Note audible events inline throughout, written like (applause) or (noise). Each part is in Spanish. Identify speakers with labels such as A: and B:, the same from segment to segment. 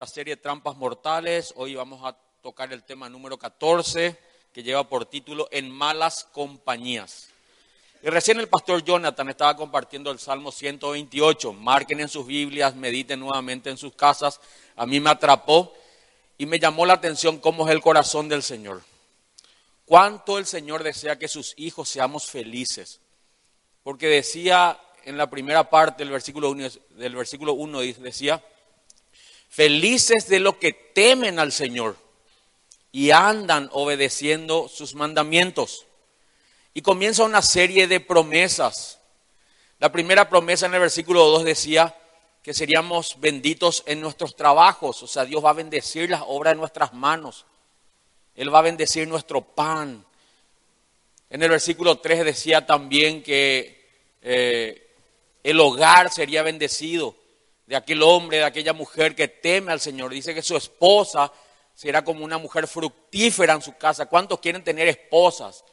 A: la serie Trampas Mortales. Hoy vamos a tocar el tema número 14, que lleva por título En malas compañías. Y recién el pastor Jonathan estaba compartiendo el Salmo 128. Marquen en sus Biblias, mediten nuevamente en sus casas. A mí me atrapó y me llamó la atención cómo es el corazón del Señor. Cuánto el Señor desea que sus hijos seamos felices. Porque decía en la primera parte del versículo 1, del versículo 1 decía, Felices de los que temen al Señor y andan obedeciendo sus mandamientos. Y comienza una serie de promesas. La primera promesa en el versículo 2 decía que seríamos benditos en nuestros trabajos, o sea, Dios va a bendecir las obras de nuestras manos. Él va a bendecir nuestro pan. En el versículo 3 decía también que eh, el hogar sería bendecido de aquel hombre, de aquella mujer que teme al Señor. Dice que su esposa será como una mujer fructífera en su casa. ¿Cuántos quieren tener esposas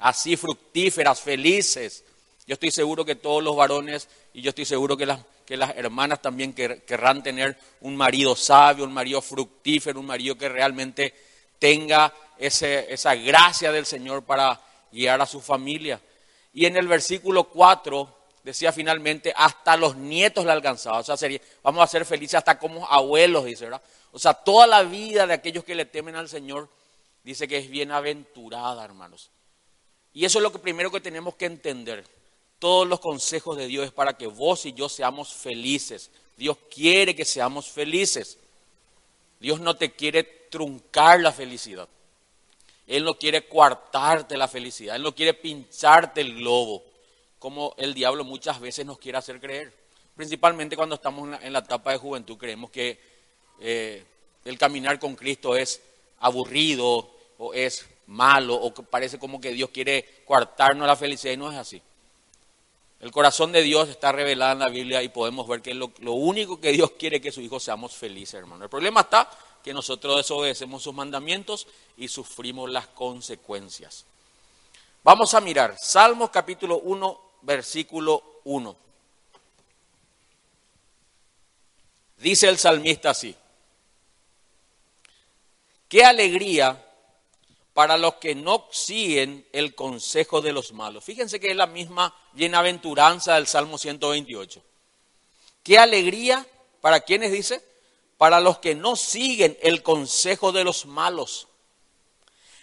A: así fructíferas, felices? Yo estoy seguro que todos los varones y yo estoy seguro que las, que las hermanas también querrán tener un marido sabio, un marido fructífero, un marido que realmente tenga ese, esa gracia del Señor para guiar a su familia. Y en el versículo 4 decía finalmente, hasta los nietos le alcanzaba. O sea, sería, vamos a ser felices hasta como abuelos, dice, ¿verdad? O sea, toda la vida de aquellos que le temen al Señor, dice que es bienaventurada, hermanos. Y eso es lo que primero que tenemos que entender. Todos los consejos de Dios es para que vos y yo seamos felices. Dios quiere que seamos felices. Dios no te quiere truncar la felicidad. Él no quiere coartarte la felicidad. Él no quiere pincharte el globo como el diablo muchas veces nos quiere hacer creer. Principalmente cuando estamos en la, etapa de juventud, creemos que eh, el caminar con Cristo es aburrido o es malo o que parece como que Dios quiere coartarnos la felicidad y no es así. El corazón de Dios está revelado en la Biblia y podemos ver que lo, lo único que Dios quiere es que sus hijos seamos felices, hermano. El problema está que nosotros desobedecemos sus mandamientos y sufrimos las consecuencias. Vamos a mirar Salmos capítulo 1, versículo 1. Dice el salmista así, qué alegría para los que no siguen el consejo de los malos. Fíjense que es la misma bienaventuranza del Salmo 128. Qué alegría para quienes dice, para los que no siguen el consejo de los malos,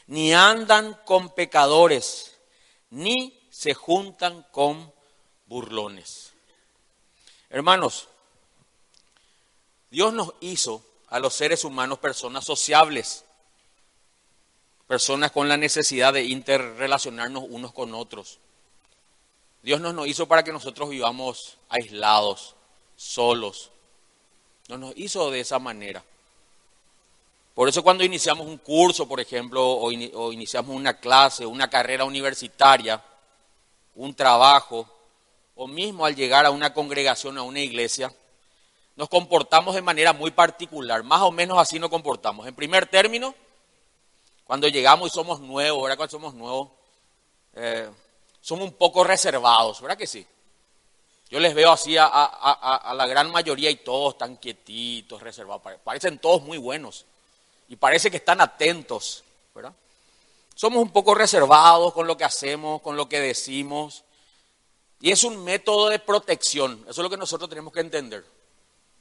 A: ni andan con pecadores, ni se juntan con burlones. Hermanos, Dios nos hizo a los seres humanos personas sociables, personas con la necesidad de interrelacionarnos unos con otros. Dios nos, nos hizo para que nosotros vivamos aislados, solos. No nos hizo de esa manera. Por eso cuando iniciamos un curso, por ejemplo, o, o iniciamos una clase, una carrera universitaria, un trabajo o mismo al llegar a una congregación, a una iglesia, nos comportamos de manera muy particular. Más o menos así nos comportamos. En primer término, cuando llegamos y somos nuevos, ¿verdad? Cuando somos nuevos, eh, somos un poco reservados, ¿verdad que sí? Yo les veo así a, a, la gran mayoría y todos están quietitos, reservados. Parecen todos muy buenos. Y parece que están atentos. Somos un poco reservados con lo que hacemos, con lo que decimos. Y es un método de protección. Eso es lo que nosotros tenemos que entender.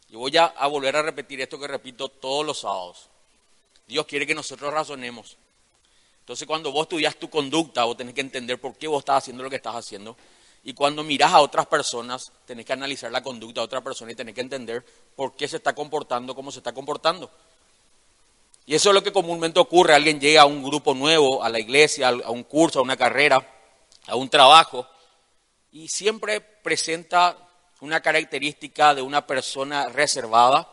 A: Y voy a, a volver a repetir esto que repito todos los sábados. Dios quiere que nosotros razonemos. Entonces cuando vos estudias tu conducta, vos tenés que entender por qué vos estás haciendo lo que estás haciendo. Y cuando mirás a otras personas, tenés que analizar la conducta de otra persona y tenés que entender por qué se está comportando como se está comportando. Y eso es lo que comúnmente ocurre. Alguien llega a un grupo nuevo, a la iglesia, a un curso, a una carrera, a un trabajo, y siempre presenta una característica de una persona reservada,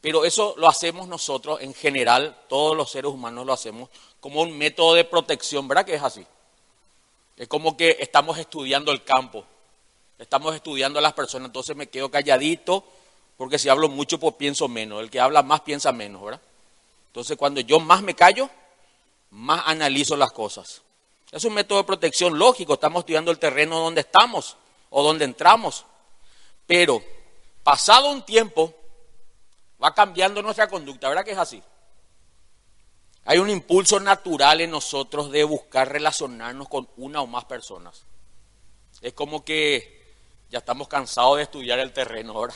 A: pero eso lo hacemos nosotros en general, todos los seres humanos lo hacemos como un método de protección, ¿verdad que es así? Es como que estamos estudiando el campo, estamos estudiando a las personas, entonces me quedo calladito, porque si hablo mucho pues pienso menos, el que habla más piensa menos, ¿verdad? Entonces, cuando yo más me callo, más analizo las cosas. Es un método de protección lógico, estamos estudiando el terreno donde estamos o donde entramos. Pero, pasado un tiempo, va cambiando nuestra conducta, ¿verdad que es así? Hay un impulso natural en nosotros de buscar relacionarnos con una o más personas. Es como que ya estamos cansados de estudiar el terreno ahora.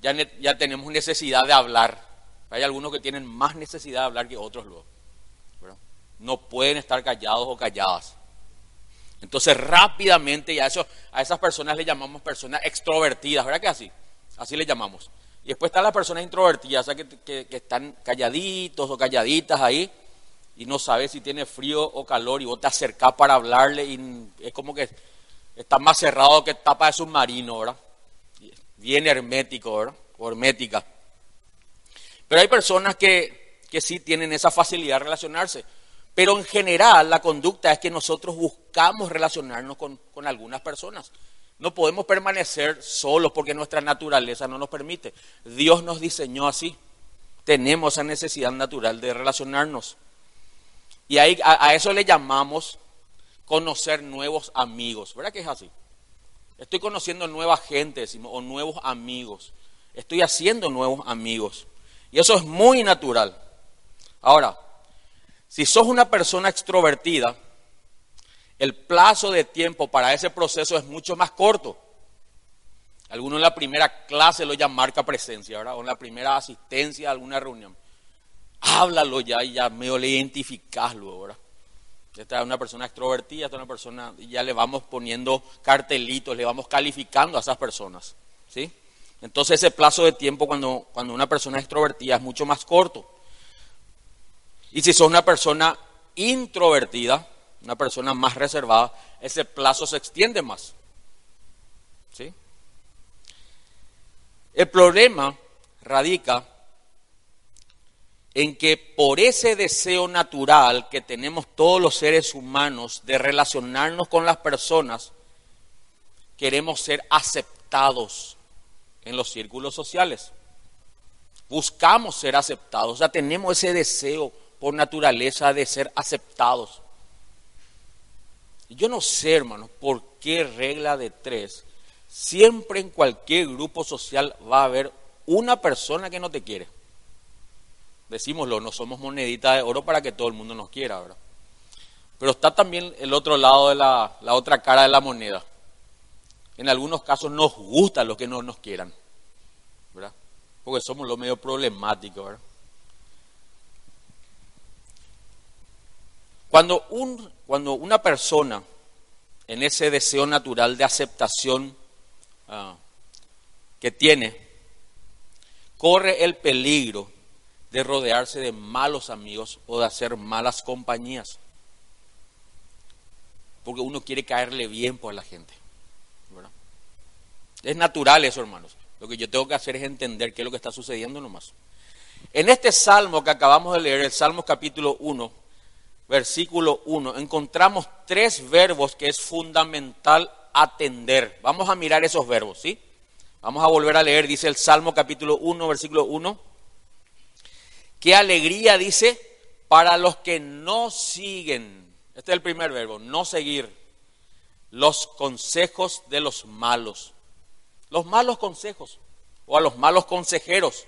A: Ya, ya tenemos necesidad de hablar. Hay algunos que tienen más necesidad de hablar que otros luego. No pueden estar callados o calladas. Entonces rápidamente ya eso, a esas personas le llamamos personas extrovertidas, ¿verdad que así? Así le llamamos. Y después están las personas introvertidas, que, están calladitos o calladitas ahí y no sabes si tiene frío o calor y vos te acercás para hablarle y es como que está más cerrado que tapa de submarino, ¿verdad? Bien hermético, ¿verdad? O hermética. Pero hay personas que, que sí tienen esa facilidad de relacionarse. Pero en general la conducta es que nosotros buscamos relacionarnos con, con algunas personas. No podemos permanecer solos porque nuestra naturaleza no nos permite. Dios nos diseñó así. Tenemos esa necesidad natural de relacionarnos. Y ahí, a, eso le llamamos conocer nuevos amigos. ¿Verdad que es así? Estoy conociendo nueva gente, o nuevos amigos. Estoy haciendo nuevos amigos. Y eso es muy natural. Ahora, si sos una persona extrovertida, el plazo de tiempo para ese proceso es mucho más corto. Algunos en la primera clase lo llaman marca presencia, ¿verdad? O en la primera asistencia a alguna reunión. Háblalo ya y ya medio le identificás luego, ¿verdad? Esta es una persona extrovertida, esta es una persona, ya le vamos poniendo cartelitos, le vamos calificando a esas personas, ¿sí? Entonces ese plazo de tiempo cuando, cuando una persona es extrovertida es mucho más corto. Y si sos una persona introvertida, una persona más reservada, ese plazo se extiende más. ¿Sí? El problema radica en que por ese deseo natural que tenemos todos los seres humanos de relacionarnos con las personas, queremos ser aceptados en los círculos sociales. Buscamos ser aceptados, sea, tenemos ese deseo por naturaleza de ser aceptados. Yo no sé, hermanos, por qué regla de tres, siempre en cualquier grupo social va a haber una persona que no te quiere. Decímoslo, no somos monedita de oro para que todo el mundo nos quiera, ¿verdad? Pero está también el otro lado de la, la otra cara de la moneda. En algunos casos nos gusta lo que no nos quieran, ¿verdad? Porque somos lo medio problemáticos, ¿verdad? Cuando, un, cuando una persona en ese deseo natural de aceptación ah, que tiene, corre el peligro de rodearse de malos amigos o de hacer malas compañías. Porque uno quiere caerle bien por la gente. Es natural eso, hermanos. Lo que yo tengo que hacer es entender qué es lo que está sucediendo nomás. En este salmo que acabamos de leer, el Salmo capítulo 1, versículo 1, encontramos tres verbos que es fundamental atender. Vamos a mirar esos verbos, ¿sí? Vamos a volver a leer, dice el Salmo capítulo 1, versículo 1. Qué alegría, dice, para los que no siguen. Este es el primer verbo, no seguir los consejos de los malos. Los malos consejos o a los malos consejeros.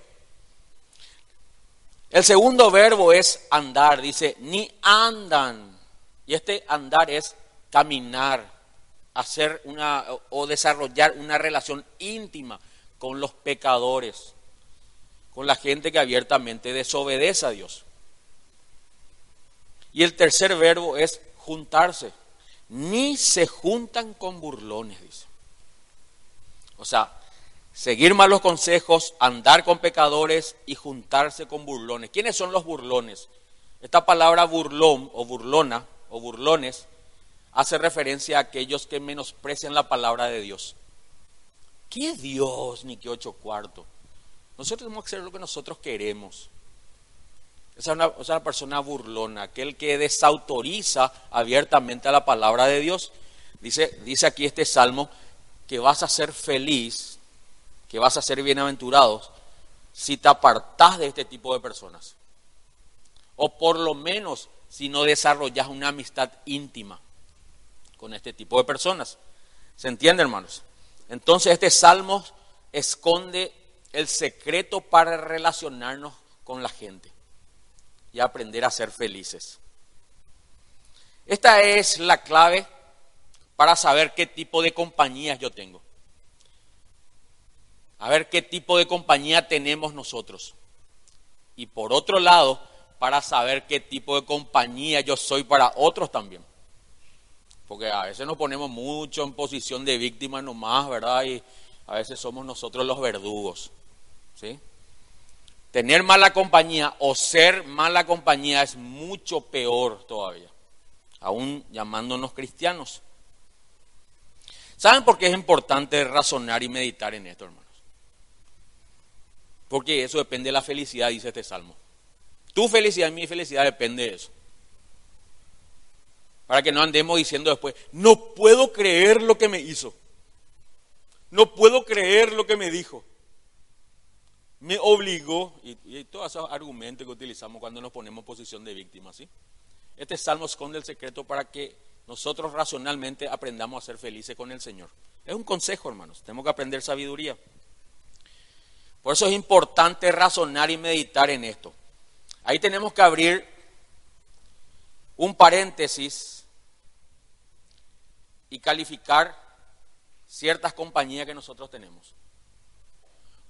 A: El segundo verbo es andar, dice, ni andan. Y este andar es caminar, hacer una o desarrollar una relación íntima con los pecadores, con la gente que abiertamente desobedece a Dios. Y el tercer verbo es juntarse. Ni se juntan con burlones, dice. O sea, seguir malos consejos, andar con pecadores y juntarse con burlones. ¿Quiénes son los burlones? Esta palabra burlón o burlona o burlones hace referencia a aquellos que menosprecian la palabra de Dios. ¿Qué Dios ni qué ocho cuartos? Nosotros tenemos que hacer lo que nosotros queremos. Esa es, una, esa es una persona burlona, aquel que desautoriza abiertamente a la palabra de Dios. Dice, dice aquí este salmo que vas a ser feliz que vas a ser bienaventurados si te apartás de este tipo de personas. O por lo menos si no desarrollas una amistad íntima con este tipo de personas. ¿Se entiende, hermanos? Entonces este salmo esconde el secreto para relacionarnos con la gente y aprender a ser felices. Esta es la clave para saber qué tipo de compañías yo tengo. A ver qué tipo de compañía tenemos nosotros. Y por otro lado, para saber qué tipo de compañía yo soy para otros también. Porque a veces nos ponemos mucho en posición de víctima nomás, ¿verdad? Y a veces somos nosotros los verdugos. ¿Sí? Tener mala compañía o ser mala compañía es mucho peor todavía, aún llamándonos cristianos. ¿Saben por qué es importante razonar y meditar en esto, hermanos? Porque eso depende de la felicidad, dice este salmo. Tu felicidad y mi felicidad depende de eso. Para que no andemos diciendo después, no puedo creer lo que me hizo. No puedo creer lo que me dijo me obligó, y, todos esos argumentos que utilizamos cuando nos ponemos en posición de víctima, ¿sí? Este salmo esconde el secreto para que nosotros racionalmente aprendamos a ser felices con el Señor. Es un consejo, hermanos, tenemos que aprender sabiduría. Por eso es importante razonar y meditar en esto. Ahí tenemos que abrir un paréntesis y calificar ciertas compañías que nosotros tenemos.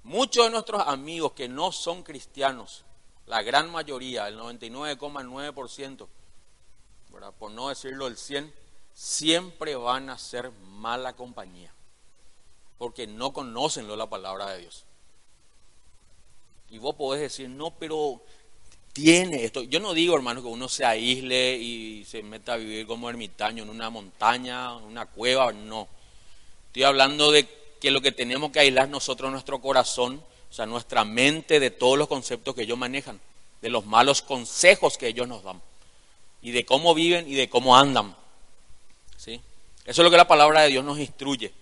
A: Muchos de nuestros amigos que no son cristianos, la gran mayoría, el 99,9%, por no decirlo el 100%, siempre van a ser mala compañía, porque no conocen la palabra de Dios. Y vos podés decir, no, pero tiene esto. Yo no digo, hermano, que uno se aísle y se meta a vivir como ermitaño en una montaña, en una cueva, no. Estoy hablando de que lo que tenemos que aislar nosotros nuestro corazón, o sea, nuestra mente de todos los conceptos que ellos manejan, de los malos consejos que ellos nos dan, y de cómo viven y de cómo andan. ¿sí? Eso es lo que la palabra de Dios nos instruye.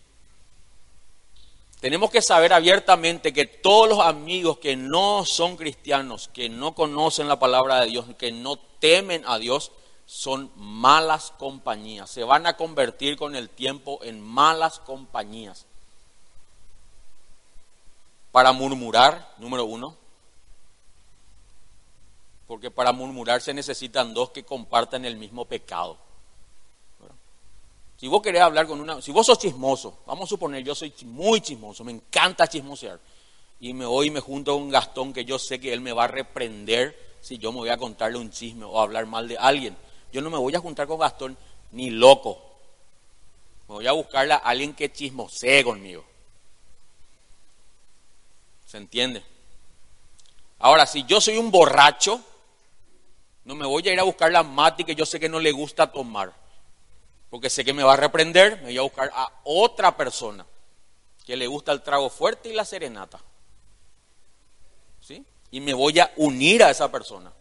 A: Tenemos que saber abiertamente que todos los amigos que no son cristianos, que no conocen la palabra de Dios, que no temen a Dios, son malas compañías. Se van a convertir con el tiempo en malas compañías para murmurar, número uno, porque para murmurar se necesitan dos que compartan el mismo pecado. Si vos querés hablar con una, si vos sos chismoso, vamos a suponer, yo soy muy chismoso, me encanta chismosear, y me voy y me junto con Gastón que yo sé que él me va a reprender si yo me voy a contarle un chisme o hablar mal de alguien. Yo no me voy a juntar con Gastón ni loco. Me voy a buscarle a alguien que chismosee conmigo. ¿Se entiende? Ahora, si yo soy un borracho, no me voy a ir a buscar la Mati que yo sé que no le gusta tomar. Porque sé que me va a reprender, me voy a buscar a otra persona que le gusta el trago fuerte y la serenata. ¿Sí? Y me voy a unir a esa persona.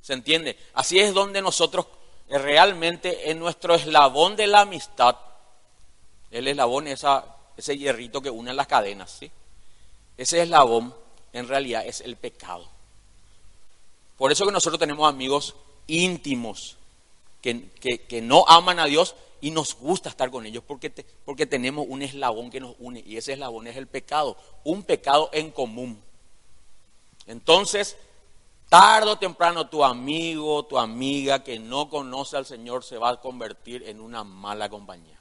A: ¿Se entiende? Así es donde nosotros realmente en nuestro eslabón de la amistad, el eslabón es ese hierrito que une las cadenas, ¿sí? Ese eslabón en realidad es el pecado. Por eso que nosotros tenemos amigos íntimos que, no aman a Dios y nos gusta estar con ellos porque, porque tenemos un eslabón que nos une y ese eslabón es el pecado, un pecado en común. Entonces, tarde o temprano tu amigo, tu amiga que no conoce al Señor se va a convertir en una mala compañía.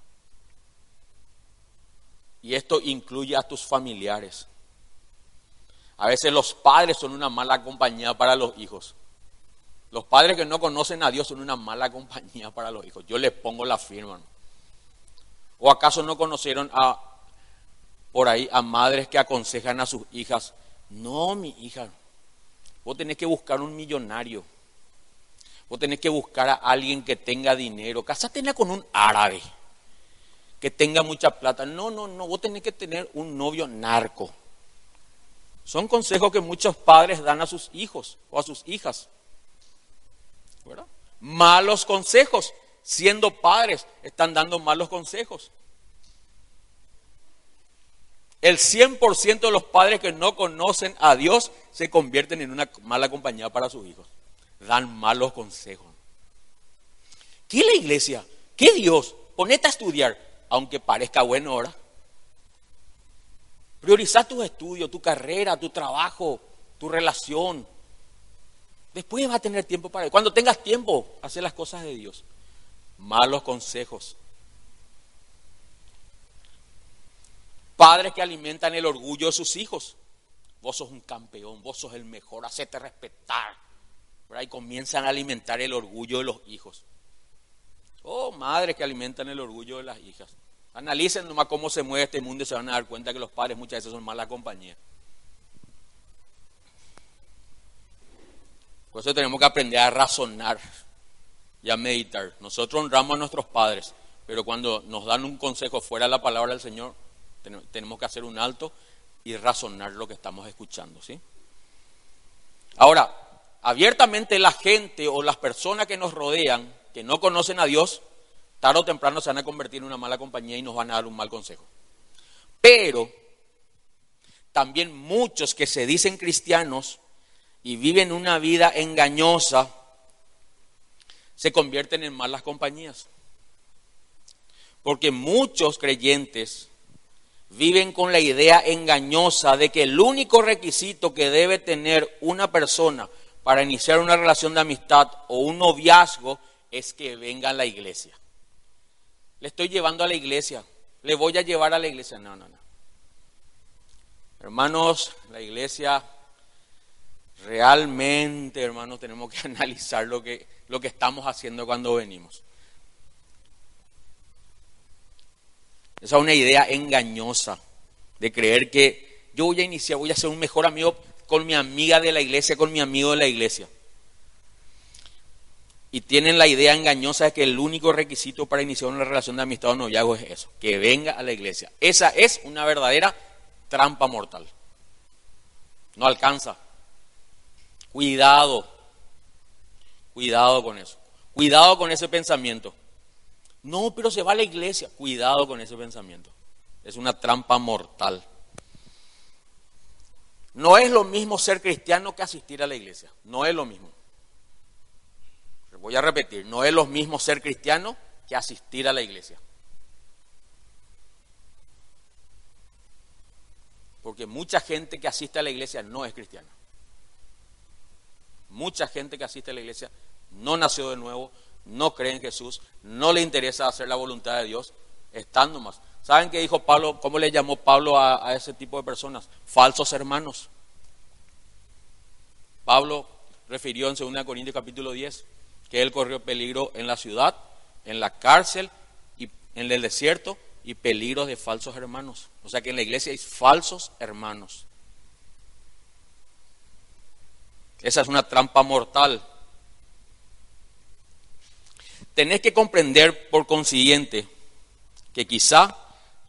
A: Y esto incluye a tus familiares. A veces los padres son una mala compañía para los hijos. Los padres que no conocen a Dios son una mala (laughs) compañía para los hijos. Yo les pongo la firma. ¿O acaso no conocieron a por ahí a madres que aconsejan a sus hijas? No, mi hija, vos tenés que buscar un millonario. Vos tenés que buscar a alguien que tenga dinero. Casatela con un árabe que tenga mucha plata. No, no, no. Vos tenés que tener un novio narco. Son consejos que muchos padres dan a sus hijos o a sus hijas. Malos consejos. Siendo padres, están dando malos consejos. El 100% de los padres que no conocen a Dios se convierten en una mala compañía para sus hijos. Dan malos consejos. ¿Qué la iglesia? ¿Qué Dios? Ponete a estudiar, aunque parezca bueno ahora. Prioriza tus estudios, tu carrera, tu trabajo, tu relación. Después vas a tener tiempo para... Cuando tengas tiempo, hacer las cosas de Dios. Malos consejos. Padres que alimentan el orgullo de sus hijos. Vos sos un campeón, vos sos el mejor, hacete respetar. Y comienzan a alimentar el orgullo de los hijos. Oh, madres que alimentan el orgullo de las hijas. Analicen nomás cómo se mueve este mundo y se van a dar cuenta que los padres muchas veces son mala compañía. Por eso tenemos que aprender a razonar y a meditar. Nosotros honramos a nuestros padres, pero cuando nos dan un consejo fuera de la palabra del Señor, tenemos que hacer un alto y razonar lo que estamos escuchando, ¿sí? Ahora, abiertamente la gente o las personas que nos rodean, que no conocen a Dios, tarde o temprano se van a convertir en una mala compañía y nos van a dar un mal consejo. Pero también muchos que se dicen cristianos y viven una vida engañosa, se convierten en malas compañías. Porque muchos creyentes viven con la idea engañosa de que el único requisito que debe tener una persona para iniciar una relación de amistad o un noviazgo es que venga a la iglesia. Le estoy llevando a la iglesia, le voy a llevar a la iglesia. No, no, no. Hermanos, la iglesia realmente, hermanos, tenemos que (laughs) analizar lo que, lo que estamos haciendo cuando venimos. Esa es una idea engañosa de creer que yo voy a iniciar, voy a ser un mejor amigo con mi amiga de la iglesia, con mi amigo de la iglesia. Y tienen la idea engañosa de que el único requisito para iniciar una relación de amistad o noviazgo es eso, que venga a la iglesia. Esa es una verdadera trampa mortal. No alcanza. Cuidado. Cuidado con eso. Cuidado con ese pensamiento. No, pero se va a la iglesia. Cuidado con ese pensamiento. Es una trampa mortal. No es lo mismo ser cristiano que asistir a la iglesia. No es lo mismo. Voy a repetir, no es lo mismo ser cristiano que asistir a la iglesia. Porque mucha gente que asiste a la iglesia no es cristiana. Mucha gente que asiste a la iglesia no nació de nuevo, no cree en Jesús, no le interesa hacer la voluntad de Dios, estando más. ¿Saben qué dijo Pablo? ¿Cómo le llamó Pablo a, ese tipo de personas? Falsos hermanos. Pablo refirió en 2 Corintios capítulo 10 que él corrió peligro en la ciudad, en la cárcel y en el desierto y peligros de falsos hermanos. O sea que en la iglesia hay falsos hermanos. Esa es una trampa mortal tenés que comprender por consiguiente que quizá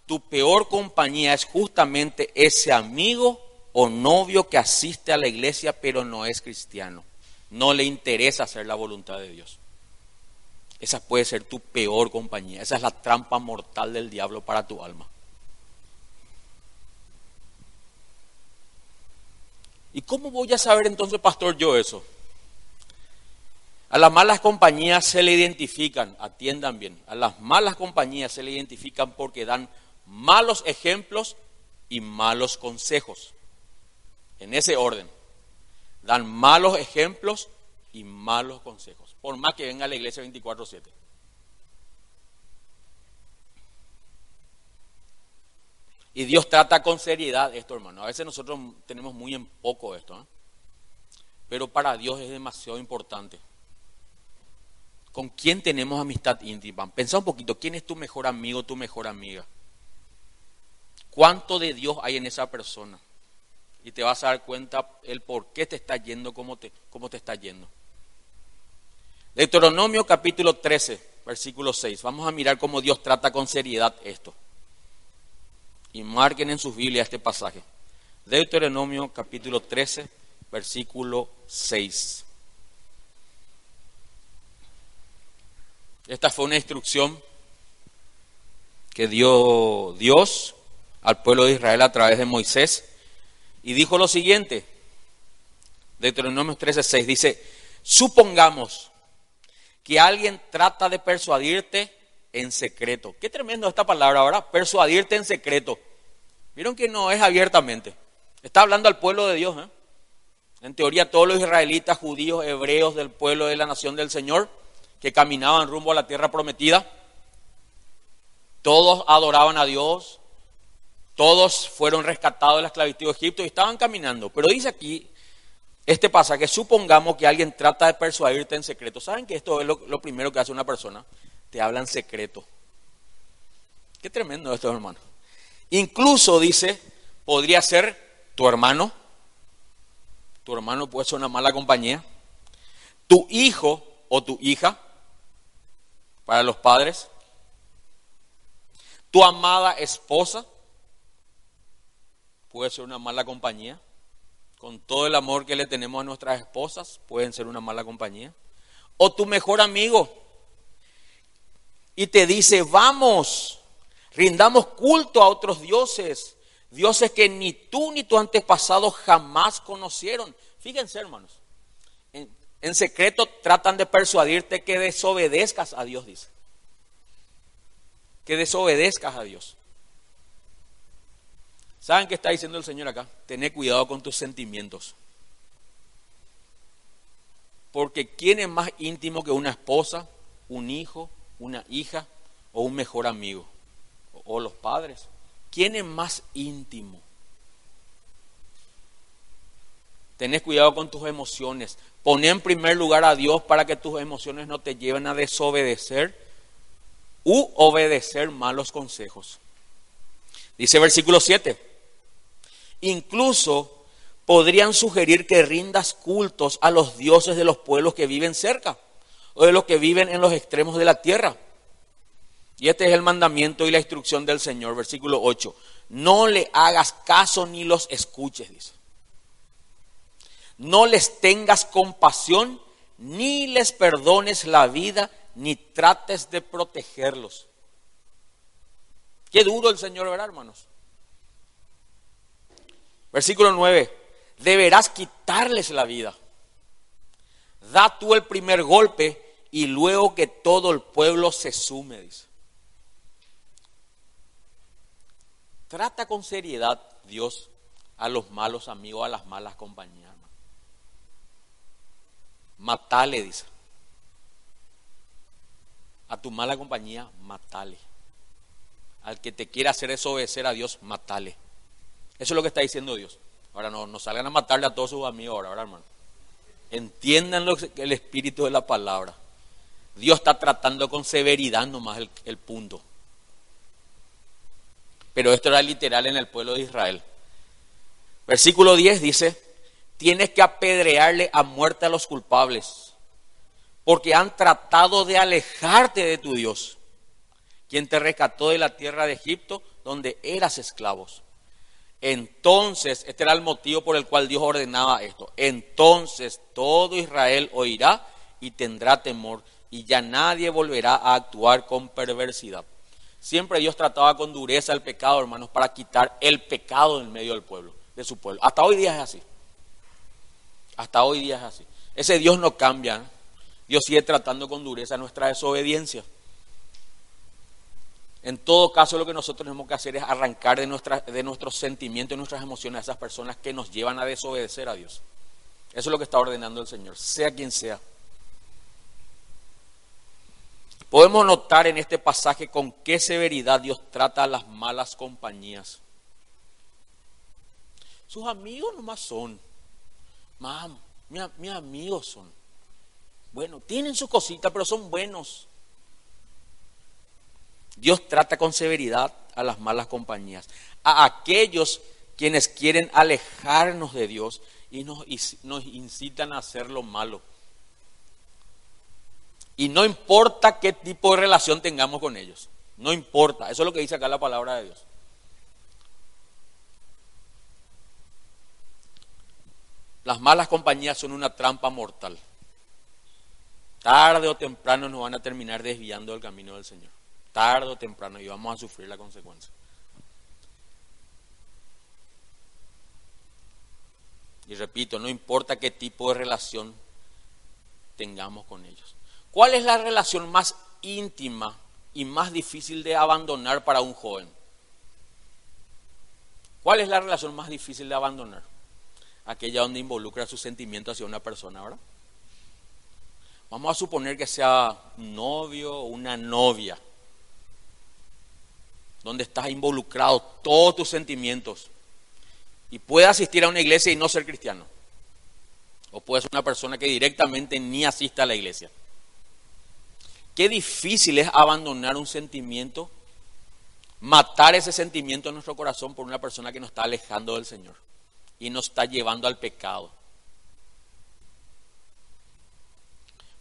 A: tu peor compañía es justamente ese amigo o novio que asiste a la iglesia pero no es cristiano. No le interesa hacer la voluntad de Dios. Esa puede ser tu peor compañía. Esa es la trampa mortal del diablo para tu alma. ¿Y cómo voy a saber entonces, pastor, yo eso? A las malas compañías se le identifican, atiendan bien, a las malas compañías se le identifican porque dan malos ejemplos y malos consejos. En ese orden. Dan malos ejemplos y malos consejos. Por más que venga a la iglesia 24/7. Y Dios trata con seriedad esto, hermano. A veces nosotros tenemos muy en poco esto. ¿eh? Pero para Dios es demasiado importante. ¿Con quién tenemos amistad íntima? Pensá un poquito, ¿quién es tu mejor amigo, tu mejor amiga? ¿Cuánto de Dios hay en esa persona? Y te vas a dar cuenta el por qué te está yendo, cómo te, cómo te está yendo. Deuteronomio capítulo 13, versículo 6. Vamos a mirar cómo Dios trata con seriedad esto. Y marquen en sus Biblias este pasaje. Deuteronomio capítulo 13, versículo 6. Esta fue una instrucción que dio Dios al pueblo de Israel a través de Moisés y dijo lo siguiente, Deuteronomio 13:6 dice, supongamos que alguien trata de persuadirte en secreto. Qué tremendo esta palabra ahora, persuadirte en secreto. Vieron que no es abiertamente. Está hablando al pueblo de Dios. ¿eh? En teoría, todos los israelitas, judíos, hebreos del pueblo de la nación del Señor, que caminaban rumbo a la tierra prometida, todos adoraban a Dios, todos fueron rescatados de la esclavitud de Egipto y estaban caminando. Pero dice aquí este pasaje, supongamos que alguien trata de persuadirte en secreto. ¿Saben que esto es lo, primero que hace una persona? Te habla en secreto. Qué tremendo esto, hermano. Incluso dice, podría ser tu hermano. Tu hermano puede ser una mala compañía. Tu hijo o tu hija, para los padres. Tu amada esposa puede ser una mala compañía con todo el amor que le tenemos a nuestras esposas, pueden ser una mala compañía. O tu mejor amigo y te dice, vamos, rindamos culto a otros dioses, dioses que ni tú ni tu antepasado jamás conocieron. Fíjense, hermanos, en, en secreto tratan de persuadirte que desobedezcas a Dios, dice. Que desobedezcas a Dios. ¿Saben qué está diciendo el Señor acá? Tené cuidado con tus sentimientos. Porque ¿quién es más íntimo que una esposa, un hijo, una hija o un mejor amigo? O, los padres. ¿Quién es más íntimo? Tenés cuidado con tus emociones. Poné en primer lugar a Dios para que tus emociones no te lleven a desobedecer u obedecer malos consejos. Dice versículo 7. Incluso podrían sugerir que rindas cultos a los dioses de los pueblos que viven cerca o de los que viven en los extremos de la tierra. Y este es el mandamiento y la instrucción del Señor, versículo 8. No le hagas caso ni los escuches, dice. No les tengas compasión, ni les perdones la vida, ni trates de protegerlos. Qué duro el Señor, ¿verdad, hermanos? Versículo 9, deberás quitarles la vida. Da tú el primer golpe y luego que todo el pueblo se sume, dice. Trata con seriedad, Dios, a los malos amigos, a las malas compañías. Matale, dice. A tu mala compañía, matale. Al que te quiera hacer desobedecer a Dios, matale. Eso es lo que está diciendo Dios. Ahora no, no salgan a matarle a todos sus amigos ahora, ¿verdad, hermano? Entiendan lo que, el espíritu de la palabra. Dios está tratando con severidad nomás el, el punto. Pero esto era literal en el pueblo de Israel. Versículo 10 dice, tienes que apedrearle a muerte a los culpables, porque han tratado de alejarte de tu Dios, quien te rescató de la tierra de Egipto, donde eras esclavos. Entonces, este era el motivo por el cual Dios ordenaba esto. Entonces todo Israel oirá y tendrá temor y ya nadie volverá a actuar con perversidad. Siempre Dios trataba con dureza el pecado, hermanos, para quitar el pecado en medio del pueblo, de su pueblo. Hasta hoy día es así. Hasta hoy día es así. Ese Dios no cambia. Dios sigue tratando con dureza nuestra desobediencia. En todo caso, lo que nosotros tenemos que hacer es arrancar de, nuestra, de nuestros sentimientos y nuestras emociones a esas personas que nos llevan a desobedecer a Dios. Eso es lo que está ordenando el Señor, sea quien sea. Podemos notar en este pasaje con qué severidad Dios trata a las malas compañías. Sus amigos nomás son. Mam, mis amigos son. Bueno, tienen sus cositas, pero son buenos. Dios trata con severidad a las malas compañías, a aquellos quienes quieren alejarnos de Dios y nos, incitan a hacer lo malo. Y no importa qué tipo de relación tengamos con ellos, no importa, eso es lo que dice acá la palabra de Dios. Las malas compañías son una trampa mortal. Tarde o temprano nos van a terminar desviando del camino del Señor tarde o temprano y vamos a sufrir la consecuencia. Y repito, no importa qué tipo de relación tengamos con ellos. ¿Cuál es la relación más íntima y más difícil de abandonar para un joven? ¿Cuál es la relación más difícil de abandonar? Aquella donde involucra sus sentimientos hacia una persona, ¿verdad? Vamos a suponer que sea un novio o una novia, donde estás involucrado todos tus sentimientos y puede asistir a una iglesia y no ser cristiano. O puede ser una persona que directamente ni asista a la iglesia. Qué difícil es abandonar un sentimiento, matar ese sentimiento en nuestro corazón por una persona que nos está alejando del Señor y nos está llevando al pecado.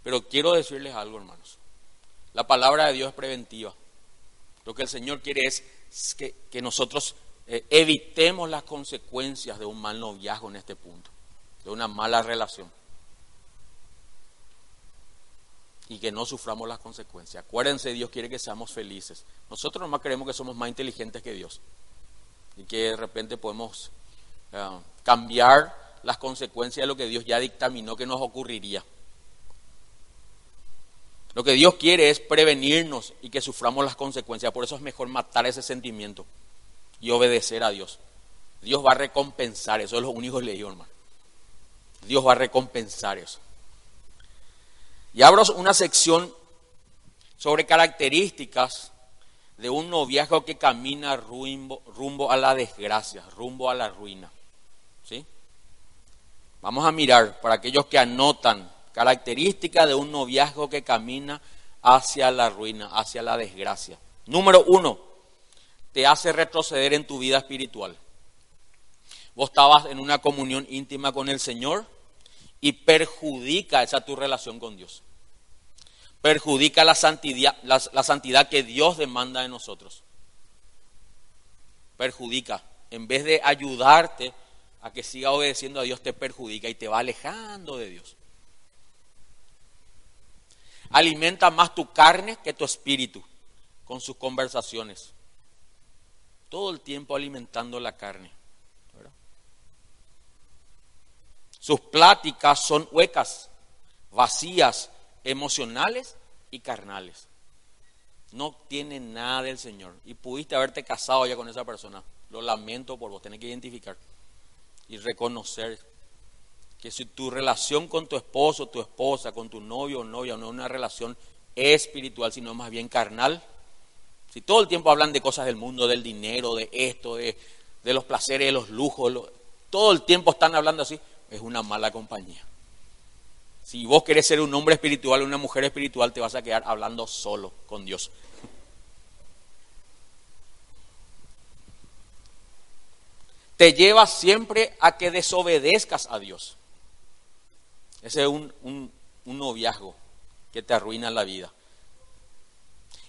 A: Pero quiero decirles algo, hermanos. La palabra de Dios es preventiva. Lo que el Señor quiere es que, nosotros eh, evitemos las consecuencias de un mal noviazgo en este punto, de una mala relación. Y que no suframos las consecuencias. Acuérdense, Dios quiere que seamos felices. Nosotros nomás creemos que somos más inteligentes que Dios. Y que de repente podemos eh, cambiar las consecuencias de lo que Dios ya dictaminó que nos ocurriría. Lo que Dios quiere es prevenirnos y que suframos las consecuencias. Por eso es mejor matar ese sentimiento y obedecer a Dios. Dios va a recompensar eso. Es lo único que le hermano. Dios va a recompensar eso. Y abro una sección sobre características de un noviazgo que camina rumbo, rumbo a la desgracia, rumbo a la ruina. ¿Sí? Vamos a mirar para aquellos que anotan Característica de un noviazgo que camina hacia la ruina, hacia la desgracia. Número uno, te hace retroceder en tu vida espiritual. Vos estabas en una comunión íntima con el Señor y perjudica esa tu relación con Dios. Perjudica la santidad, que Dios demanda de nosotros. Perjudica. En vez de ayudarte a que siga obedeciendo a Dios, te perjudica y te va alejando de Dios alimenta más tu carne que tu espíritu con sus conversaciones. Todo el tiempo alimentando la carne. Sus pláticas son huecas, vacías, emocionales y carnales. No tiene nada del Señor. Y pudiste haberte casado ya con esa persona. Lo lamento por vos. Tenés que identificar y reconocer que si tu relación con tu esposo, tu esposa, con tu novio o novia no es una relación espiritual, sino más bien carnal, si todo el tiempo hablan de cosas del mundo, del dinero, de esto, de, los placeres, de los lujos, todo el tiempo están hablando así, es una mala compañía. Si vos querés ser un hombre espiritual o una mujer espiritual, te vas a quedar hablando solo con Dios. Te lleva siempre a que desobedezcas a Dios. Ese es un, un, noviazgo que te arruina la vida.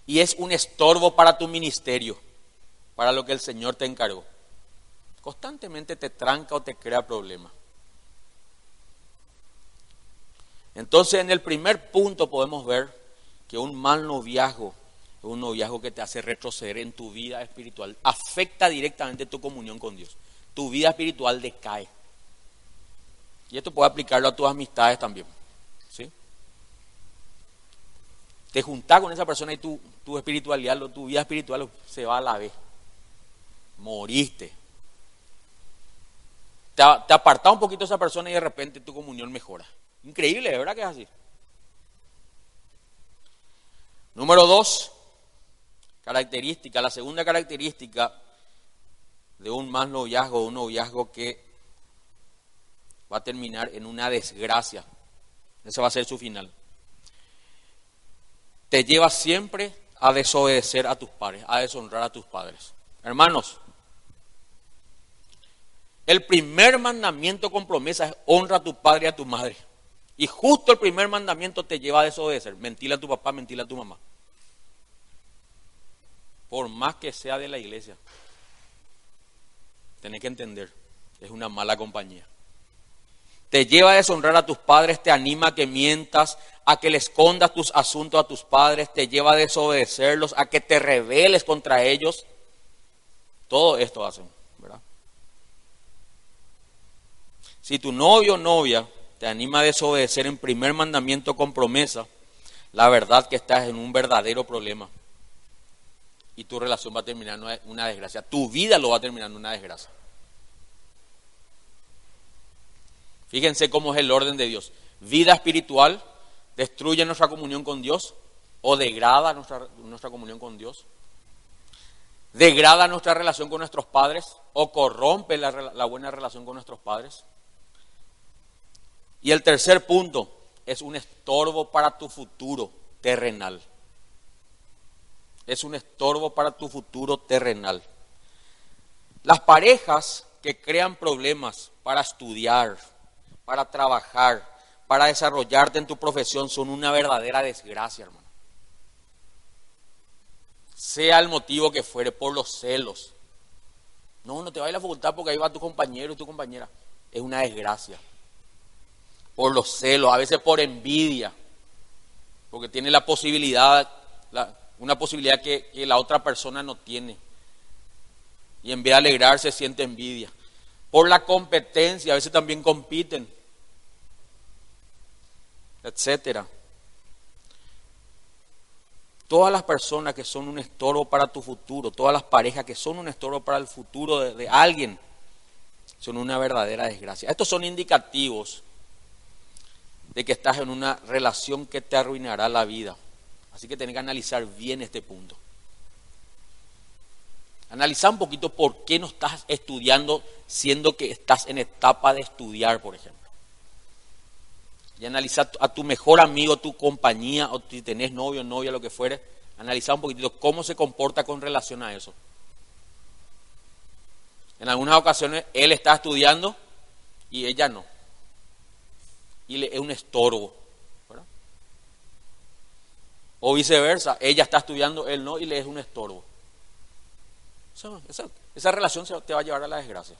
A: Y es un estorbo para tu ministerio, para lo que el Señor te encargó. Constantemente te tranca o te crea problemas. Entonces en el primer punto podemos ver que un mal noviazgo un noviazgo que te hace retroceder en tu vida espiritual, afecta directamente tu comunión con Dios. Tu vida espiritual decae. Y esto puede aplicarlo a tus amistades también. ¿sí? Te juntás con esa persona y tu, tu espiritualidad, tu vida espiritual se va a la vez. Moriste. Te, te apartás un poquito de esa persona y de repente tu comunión mejora. Increíble, ¿verdad que es así? Número dos, característica, la segunda característica de un mal noviazgo, un noviazgo que va a terminar en una desgracia. Ese va a ser su final. Te lleva siempre a desobedecer a tus padres, a deshonrar a tus padres. Hermanos, el primer mandamiento con promesa es honra a tu padre y a tu madre. Y justo el primer mandamiento te lleva a desobedecer. Mentir a tu papá, mentir a tu mamá. Por más que sea de la iglesia. Tenés que entender, es una mala compañía te lleva a deshonrar a tus padres, te anima a que mientas, a que le escondas tus asuntos a tus padres, te lleva a desobedecerlos, a que te rebeles contra ellos. Todo esto hacen, ¿verdad? Si tu novio o novia te anima a desobedecer en primer mandamiento con promesa, la verdad que estás en un verdadero problema. Y tu relación va a terminar en una desgracia. Tu vida lo va a terminar en una desgracia. Fíjense cómo es el orden de Dios. Vida espiritual destruye nuestra comunión con Dios o degrada nuestra, nuestra comunión con Dios. Degrada nuestra relación con nuestros padres o corrompe la, la buena relación con nuestros padres. Y el tercer punto es un estorbo para tu futuro terrenal. Es un estorbo para tu futuro terrenal. Las parejas que crean problemas para estudiar, para trabajar, para desarrollarte en tu profesión son una verdadera desgracia, hermano. Sea el motivo que fuere, por los celos. No, no te vayas a la facultad porque ahí va tu compañero y tu compañera. Es una desgracia. Por los celos, a veces por envidia. Porque tiene la posibilidad, una posibilidad que, que la otra persona no tiene. Y en vez de alegrarse siente envidia. Por la competencia, a veces también compiten etcétera. Todas las personas que son un estorbo para tu futuro, todas las parejas que son un estorbo para el futuro de, alguien, son una verdadera desgracia. Estos son indicativos de que estás en una relación que te arruinará la vida. Así que tenés que analizar bien este punto. Analizar un poquito por qué no estás estudiando siendo que estás en etapa de estudiar, por ejemplo y analizar a tu mejor amigo, tu compañía, o si tenés novio, novia, lo que fuere, analizar un poquitito cómo se comporta con relación a eso. En algunas ocasiones él está estudiando y ella no. Y le, es un estorbo. O viceversa, ella está estudiando, él no, y le es un estorbo. esa, esa relación te va a llevar a la desgracia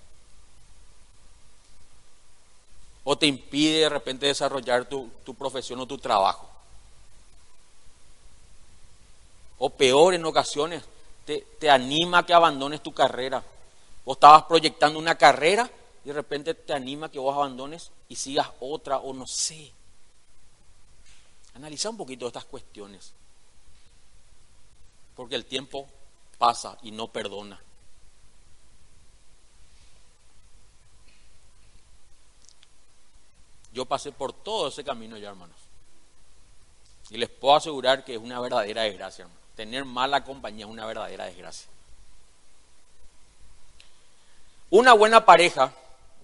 A: o te impide de repente desarrollar tu, profesión o tu trabajo. O peor, en ocasiones, te, te anima a que abandones tu carrera. Vos estabas proyectando una carrera y de repente te anima a que vos abandones y sigas otra o no sé. Analiza un poquito estas cuestiones. Porque el tiempo pasa y no perdona. Yo pasé por todo ese camino ya, hermanos. Y les puedo asegurar que es una verdadera desgracia, hermano. Tener mala compañía es una verdadera desgracia. Una buena pareja,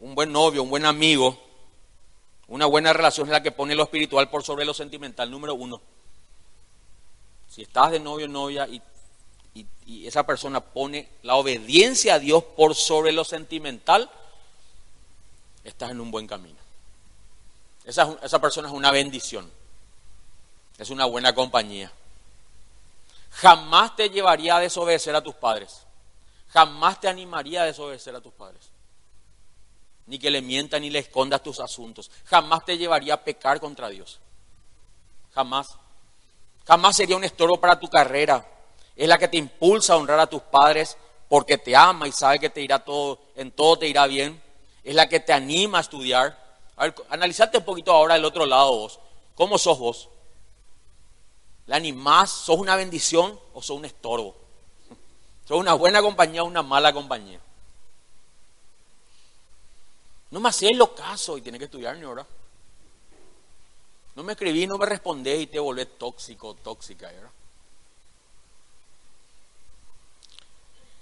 A: un buen novio, un buen amigo, una buena relación es la que pone lo espiritual por sobre lo sentimental, número uno. Si estás de novio o novia y, y, esa persona pone la obediencia a Dios por sobre lo sentimental, estás en un buen camino. Esa, esa persona es una bendición. Es una buena compañía. Jamás te llevaría a desobedecer a tus padres. Jamás te animaría a desobedecer a tus padres. Ni que le mientas ni le escondas tus asuntos. Jamás te llevaría a pecar contra Dios. Jamás. Jamás sería un estorbo para tu carrera. Es la que te impulsa a honrar a tus padres porque te ama y sabe que te irá todo, en todo te irá bien. Es la que te anima a estudiar. A ver, analizate un poquito ahora del otro lado vos. ¿Cómo sos vos? ¿La animás? ¿Sos una bendición o sos un estorbo? (laughs) ¿Sos una buena compañía o una mala compañía? No me haces lo caso y tienes que estudiar, ahora. No me escribí, no me respondés y te volvés tóxico, tóxica, ¿verdad?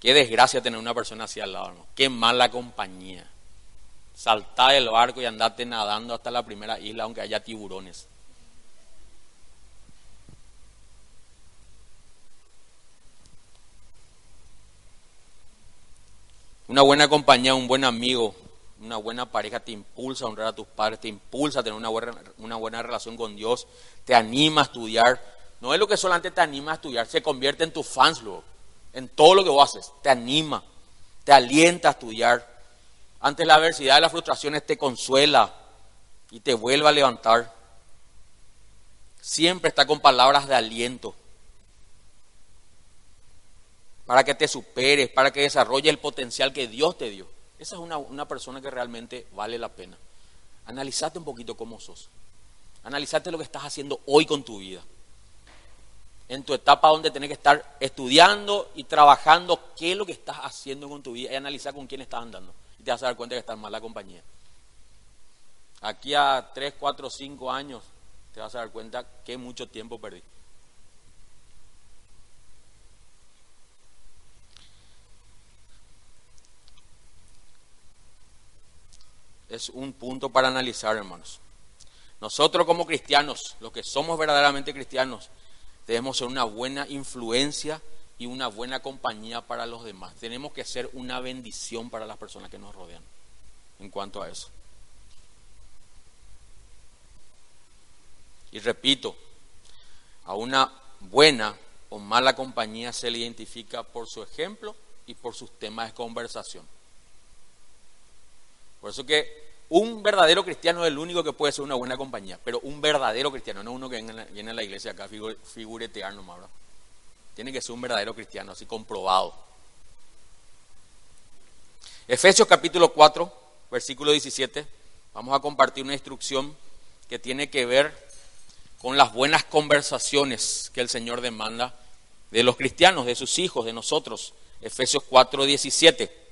A: Qué desgracia tener una persona así al lado, ¿no? Qué mala compañía. Saltá del barco y andate nadando hasta la primera isla, aunque haya tiburones. Una buena compañía, un buen amigo, una buena pareja te impulsa a honrar a tus padres, te impulsa a tener una buena, una buena relación con Dios, te anima a estudiar. No es lo que solamente te anima a estudiar, se convierte en tu fans luego, en todo lo que vos haces, te anima, te alienta a estudiar. Ante la adversidad y las frustraciones te consuela y te vuelve a levantar. Siempre está con palabras de aliento para que te superes, para que desarrolle el potencial que Dios te dio. Esa es una, una persona que realmente vale la pena. Analizate un poquito cómo sos. Analizate lo que estás haciendo hoy con tu vida. En tu etapa donde tenés que estar estudiando y trabajando, qué es lo que estás haciendo con tu vida y analizar con quién estás andando te vas a dar cuenta que estás en mala compañía. Aquí a 3, 4, 5 años te vas a dar cuenta que mucho tiempo perdí. Es un punto para analizar, hermanos. Nosotros como cristianos, los que somos verdaderamente cristianos, debemos ser una buena influencia y una buena compañía para los demás. Tenemos que ser una bendición para las personas que nos rodean en cuanto a eso. Y repito, a una buena o mala compañía se le identifica por su ejemplo y por sus temas de conversación. Por eso que un verdadero cristiano es el único que puede ser una buena compañía, pero un verdadero cristiano, no uno que viene a la iglesia acá figuretear nomás, ¿verdad? Tiene que ser un verdadero cristiano, así comprobado. Efesios capítulo 4, versículo 17, vamos a compartir una instrucción que tiene que ver con las buenas conversaciones que el Señor demanda de los cristianos, de sus hijos, de nosotros. Efesios 4, 17.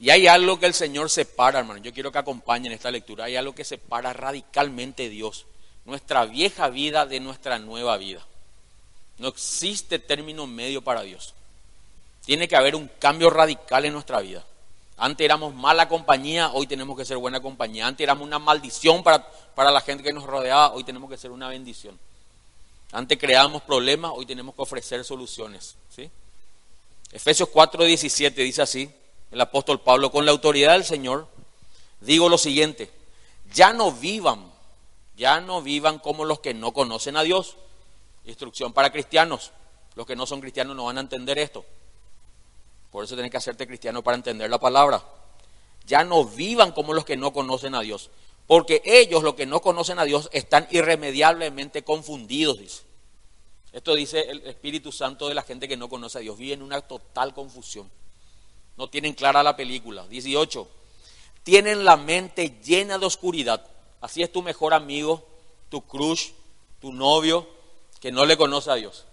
A: Y hay algo que el Señor separa, hermano. Yo quiero que acompañen esta lectura. Hay algo que separa radicalmente Dios, nuestra vieja vida de nuestra nueva vida. No existe término medio para Dios. Tiene que haber un cambio radical en nuestra vida. Antes éramos mala compañía, hoy tenemos que ser buena compañía. Antes éramos una maldición para, para la gente que nos rodeaba, hoy tenemos que ser una bendición. Antes creábamos problemas, hoy tenemos que ofrecer soluciones. ¿sí? Efesios 4:17 dice así, el apóstol Pablo, con la autoridad del Señor, digo lo siguiente, ya no vivan, ya no vivan como los que no conocen a Dios. Instrucción para cristianos, los que no son cristianos no van a entender esto. Por eso tienes que hacerte cristiano para entender la palabra. Ya no vivan como los que no conocen a Dios. Porque ellos, los que no conocen a Dios, están irremediablemente confundidos. Esto dice el Espíritu Santo de la gente que no conoce a Dios. Viven en una total confusión. No tienen clara la película. 18. Tienen la mente llena de oscuridad. Así es tu mejor amigo, tu crush, tu novio, que no le conoce a Dios.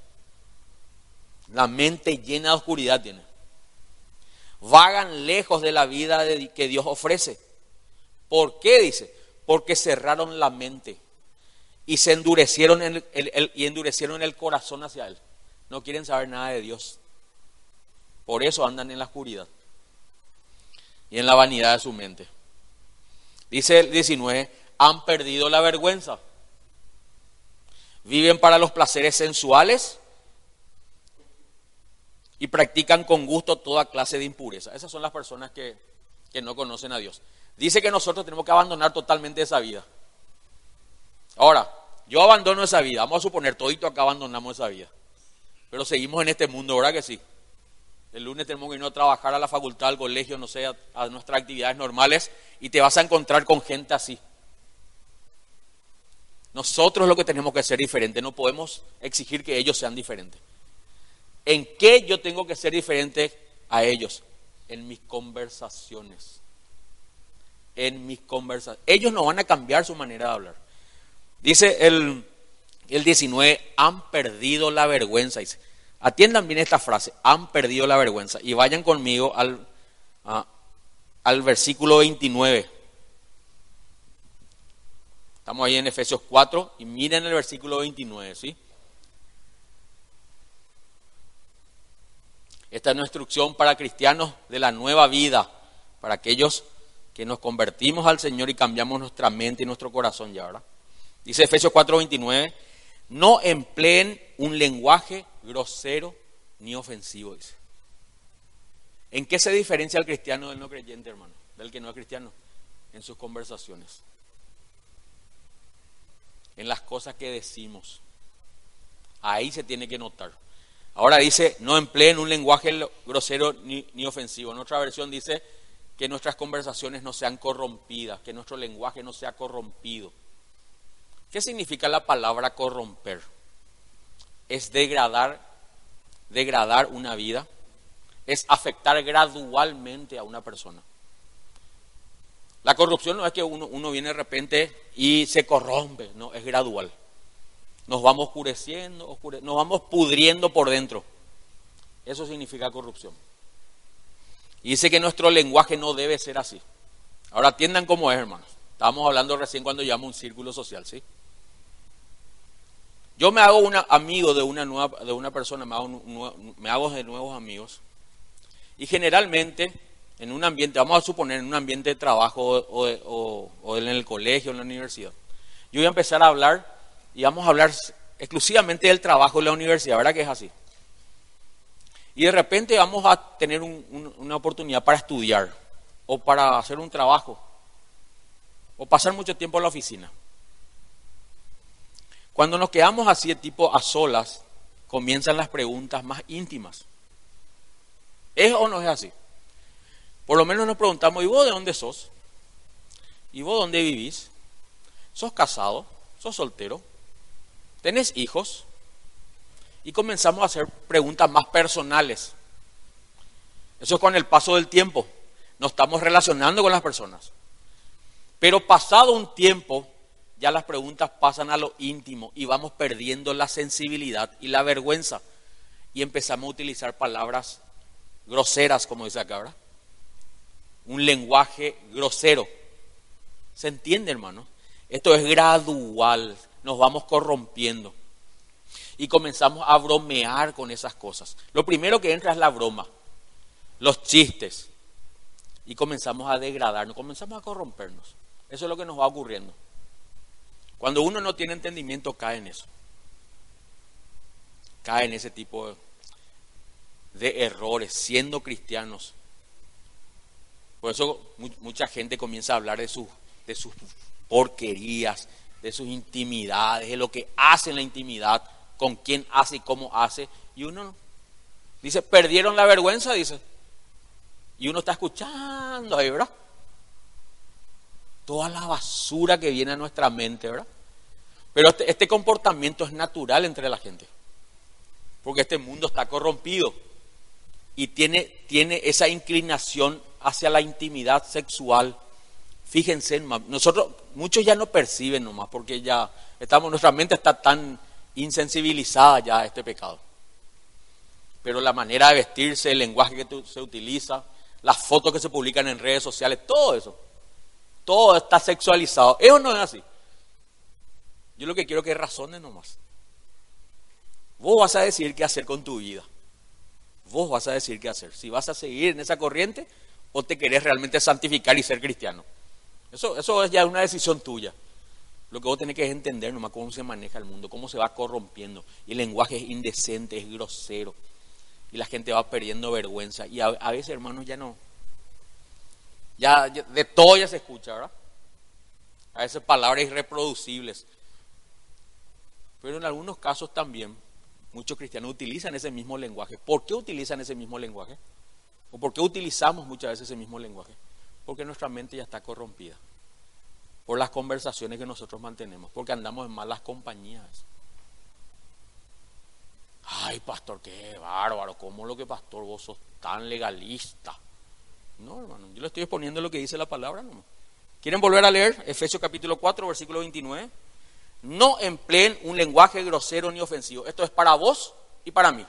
A: La mente llena de oscuridad tiene vagan lejos de la vida que Dios ofrece. ¿Por qué? Dice, porque cerraron la mente y se endurecieron el, y endurecieron el corazón hacia Él. No quieren saber nada de Dios. Por eso andan en la oscuridad y en la vanidad de su mente. Dice el 19, han perdido la vergüenza. Viven para los placeres sensuales y practican con gusto toda clase de impureza. Esas son las personas que, no conocen a Dios. Dice que nosotros tenemos que abandonar totalmente esa vida. Ahora, yo abandono esa vida. Vamos a suponer, todito acá abandonamos esa vida. Pero seguimos en este mundo, ¿verdad que sí? El lunes tenemos que ir a trabajar a la facultad, al colegio, no sé, a nuestras actividades normales y te vas a encontrar con gente así. Nosotros lo que tenemos que ser diferente, no podemos exigir que ellos sean diferentes. ¿En qué yo tengo que ser diferente a ellos? En mis conversaciones. En mis conversaciones. Ellos no van a cambiar su manera de hablar. Dice el, el 19, han perdido la vergüenza. Dice, atiendan bien esta frase, han perdido la vergüenza. Y vayan conmigo al, al versículo 29. Estamos ahí en Efesios 4 y miren el versículo 29, ¿sí? Esta es una instrucción para cristianos de la nueva vida, para aquellos que nos convertimos al Señor y cambiamos nuestra mente y nuestro corazón ya, ¿verdad? Dice Efesios 4:29, no empleen un lenguaje grosero ni ofensivo, dice. ¿En qué se diferencia el cristiano del no creyente, hermano? Del que no es cristiano. En sus conversaciones. En las cosas que decimos. Ahí se tiene que notar. Ahora dice, no empleen un lenguaje grosero ni, ofensivo. En otra versión dice que nuestras conversaciones no sean corrompidas, que nuestro lenguaje no sea corrompido. ¿Qué significa la palabra corromper? Es degradar, degradar una vida, es afectar gradualmente a una persona. La corrupción no es que uno, viene de repente y se corrompe, no, es gradual nos vamos oscureciendo, nos vamos pudriendo por dentro. Eso significa corrupción. Y dice que nuestro lenguaje no debe ser así. Ahora atiendan cómo es, hermanos. Estábamos hablando recién cuando llamo un círculo social, ¿sí? Yo me hago un amigo de una, nueva, de una persona, me hago de nuevos amigos. Y generalmente, en un ambiente, vamos a suponer, en un ambiente de trabajo o, o en el colegio, en la universidad, yo voy a empezar a hablar y vamos a hablar exclusivamente del trabajo en la universidad, ¿verdad que es así? Y de repente vamos a tener una oportunidad para estudiar o para hacer un trabajo o pasar mucho tiempo en la oficina. Cuando nos quedamos así de tipo a solas, comienzan las preguntas más íntimas. ¿Es o no es así? Por lo menos nos preguntamos, ¿y vos de dónde sos? ¿Y vos dónde vivís? ¿Sos casado? ¿Sos soltero? ¿Tenés hijos? Y comenzamos a hacer preguntas más personales. Eso es con el paso del tiempo. Nos estamos relacionando con las personas. Pero pasado un tiempo, ya las preguntas pasan a lo íntimo y vamos perdiendo la sensibilidad y la vergüenza. Y empezamos a utilizar palabras groseras, como dice acá, ¿verdad? Un lenguaje grosero. ¿Se entiende, hermano? Esto es gradual, nos vamos corrompiendo. Y comenzamos a bromear con esas cosas. Lo primero que entra es la broma, los chistes. Y comenzamos a degradarnos, comenzamos a corrompernos. Eso es lo que nos va ocurriendo. Cuando uno no tiene entendimiento, cae en eso. Cae en ese tipo de, errores, siendo cristianos. Por eso mucha gente comienza a hablar de, de sus porquerías, de sus intimidades, de lo que hace en la intimidad, con quién hace y cómo hace. Y uno dice, perdieron la vergüenza, dice. Y uno está escuchando ahí, ¿verdad? Toda la basura que viene a nuestra mente, ¿verdad? Pero este, este comportamiento es natural entre la gente. Porque este mundo está corrompido y tiene, tiene esa inclinación hacia la intimidad sexual Fíjense, nosotros, muchos ya no perciben nomás, porque ya estamos, nuestra mente está tan insensibilizada ya a este pecado. Pero la manera de vestirse, el lenguaje que se utiliza, las fotos que se publican en redes sociales, todo eso, todo está sexualizado. Eso no es así. Yo lo que quiero que razonen nomás. Vos vas a decir qué hacer con tu vida. Vos vas a decir qué hacer. Si vas a seguir en esa corriente o te querés realmente santificar y ser cristiano. Eso, eso es ya una decisión tuya. Lo que vos tenés que entender nomás cómo se maneja el mundo, cómo se va corrompiendo. Y el lenguaje es indecente, es grosero. Y la gente va perdiendo vergüenza. Y a, veces, hermanos, ya no. Ya, de todo ya se escucha, ¿verdad? A veces palabras irreproducibles. Pero en algunos casos también muchos cristianos utilizan ese mismo lenguaje. ¿Por qué utilizan ese mismo lenguaje? ¿O por qué utilizamos muchas veces ese mismo lenguaje? Porque nuestra mente ya está corrompida. Por las conversaciones que nosotros mantenemos. Porque andamos en malas compañías. Ay, pastor, qué bárbaro. ¿Cómo lo que, pastor, vos sos tan legalista? No, hermano, yo le estoy exponiendo lo que dice la palabra. No. ¿Quieren volver a leer? Efesios capítulo 4, versículo 29. No empleen un lenguaje grosero ni ofensivo. Esto es para vos y para mí.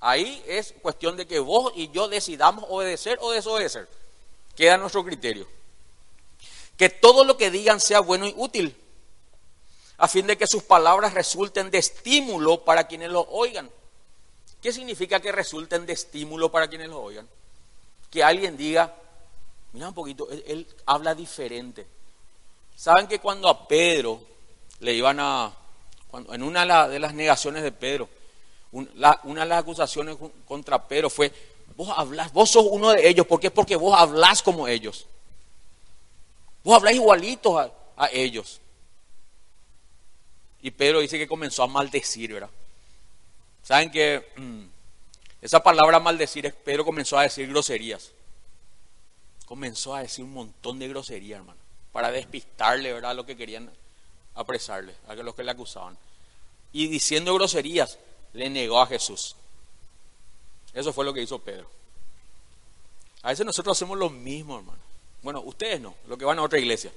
A: Ahí es cuestión de que vos y yo decidamos obedecer o desobedecer. Queda nuestro criterio. Que todo lo que digan sea bueno y útil, a fin de que sus palabras resulten de estímulo para quienes lo oigan. ¿Qué significa que resulten de estímulo para quienes lo oigan? Que alguien diga, mira un poquito, él, él habla diferente. ¿Saben que cuando a Pedro le iban a, cuando, en una de las negaciones de Pedro, una de las acusaciones contra Pedro fue, vos hablas, vos sos uno de ellos, ¿por qué? Porque vos hablas como ellos. Vos hablas igualitos a, ellos. Y Pedro dice que comenzó a maldecir, ¿verdad? ¿Saben que mm, esa palabra maldecir Pedro comenzó a decir groserías? Comenzó a decir un montón de groserías, hermano, para despistarle, ¿verdad? Lo que querían apresarle, a los que le acusaban. Y diciendo groserías, le negó a Jesús. Eso fue lo que hizo Pedro. A veces nosotros hacemos lo mismo, hermano. Bueno, ustedes no, lo que van a otra iglesia.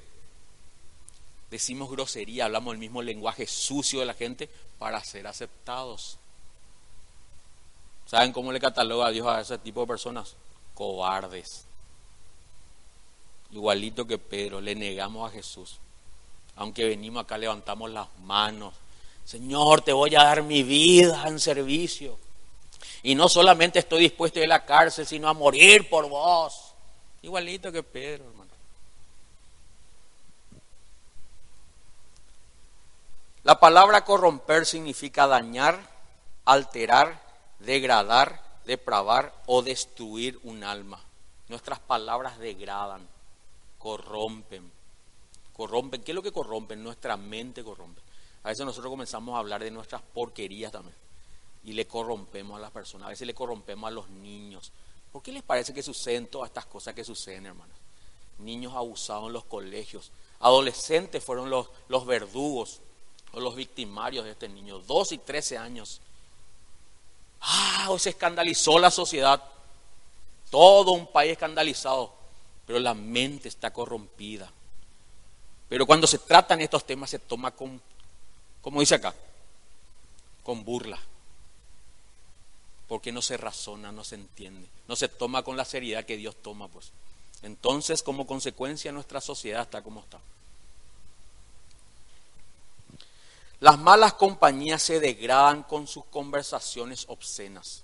A: Decimos grosería, hablamos el mismo lenguaje sucio de la gente para ser aceptados. ¿Saben cómo le cataloga a Dios a ese tipo de personas? Cobardes. igualito que Pedro, le negamos a Jesús. Aunque venimos acá, levantamos las manos. Señor, te voy a dar mi vida en servicio. Y no solamente estoy dispuesto a ir a la cárcel, sino a morir por vos. Igualito que Pedro, hermano. La palabra corromper significa dañar, alterar, degradar, depravar o destruir un alma. Nuestras palabras degradan, corrompen. Corrompen. ¿Qué es lo que corrompen? Nuestra mente corrompe. A veces nosotros comenzamos a hablar de nuestras porquerías también. Y le corrompemos a las personas. A veces le corrompemos a los niños. ¿Por qué les parece que suceden todas estas cosas que suceden, hermanos? Niños abusados en los colegios. Adolescentes fueron los, los verdugos o los victimarios de este niño. 12 y 13 años. Ah, se escandalizó la sociedad. Todo un país escandalizado. Pero la mente está corrompida. Pero cuando se tratan estos temas se toma con, como dice acá, con burla. Porque no se razona, no se entiende. No se toma con la seriedad que Dios toma, pues. Entonces, como consecuencia, nuestra sociedad está como está. Las malas compañías se degradan con sus conversaciones obscenas.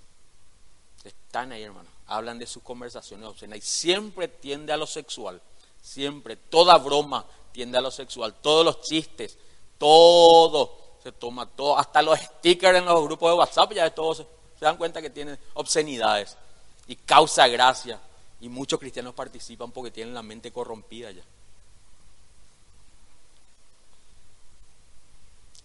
A: Están ahí, hermano. Hablan de sus conversaciones obscenas y siempre tiende a lo sexual. Siempre. Toda broma tiende a lo sexual. Todos los chistes. Todo. Se toma todo. Hasta los stickers en los grupos de WhatsApp ya de todos se, dan cuenta que tienen obscenidades. Y causa gracia. Y muchos cristianos participan porque tienen la mente corrompida ya.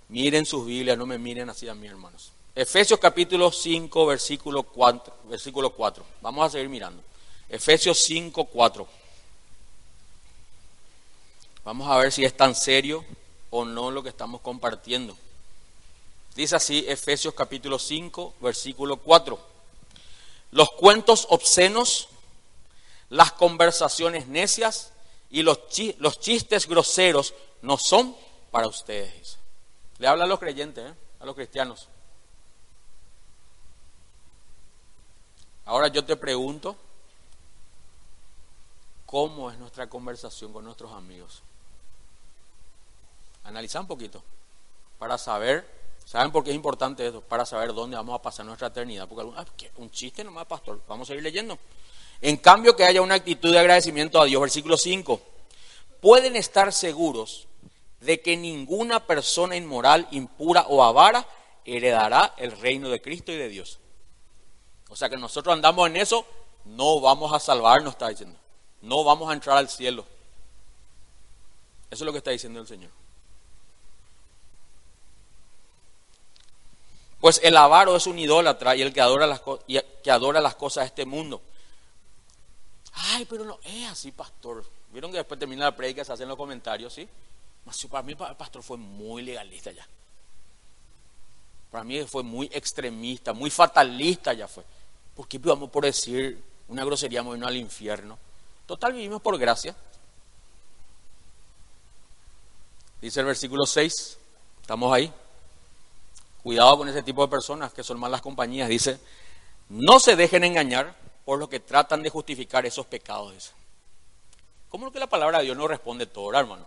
A: Miren sus Biblias, no me miren así a mí, hermanos. Efesios capítulo 5, versículo 4, versículo 4. Vamos a seguir mirando. Efesios 5, 4. Vamos a ver si es tan serio o no lo que estamos compartiendo. Dice así Efesios capítulo 5, versículo 4. Los cuentos obscenos, las conversaciones necias y los, los chistes groseros no son para ustedes. Le habla a los creyentes, ¿eh? a los cristianos. Ahora yo te pregunto, ¿cómo es nuestra conversación con nuestros amigos? Analiza un poquito para saber, ¿saben por qué es importante esto? Para saber dónde vamos a pasar nuestra eternidad. Porque ah, un chiste nomás, pastor, vamos a seguir leyendo. En cambio, que haya una actitud de agradecimiento a Dios, versículo 5. Pueden estar seguros de que ninguna persona inmoral, impura o avara heredará el reino de Cristo y de Dios. O sea que nosotros andamos en eso, no vamos a salvarnos, está diciendo. No vamos a entrar al cielo. Eso es lo que está diciendo el Señor. Pues el avaro es un idólatra y el que adora las, que adora las cosas de este mundo. Ay, pero no es así, pastor. Vieron que después termina la predica, se hacen los comentarios, ¿sí? Para mí el pastor fue muy legalista ya. Para mí fue muy extremista, muy fatalista ya fue. ¿Por qué vamos por decir una grosería movernos al infierno? Total, vivimos por gracia. Dice el versículo 6, estamos ahí. Cuidado con ese tipo de personas que son malas compañías. Dice, no se dejen engañar por lo que tratan de justificar esos pecados. ¿Cómo es que la palabra de Dios no responde todo, hermano?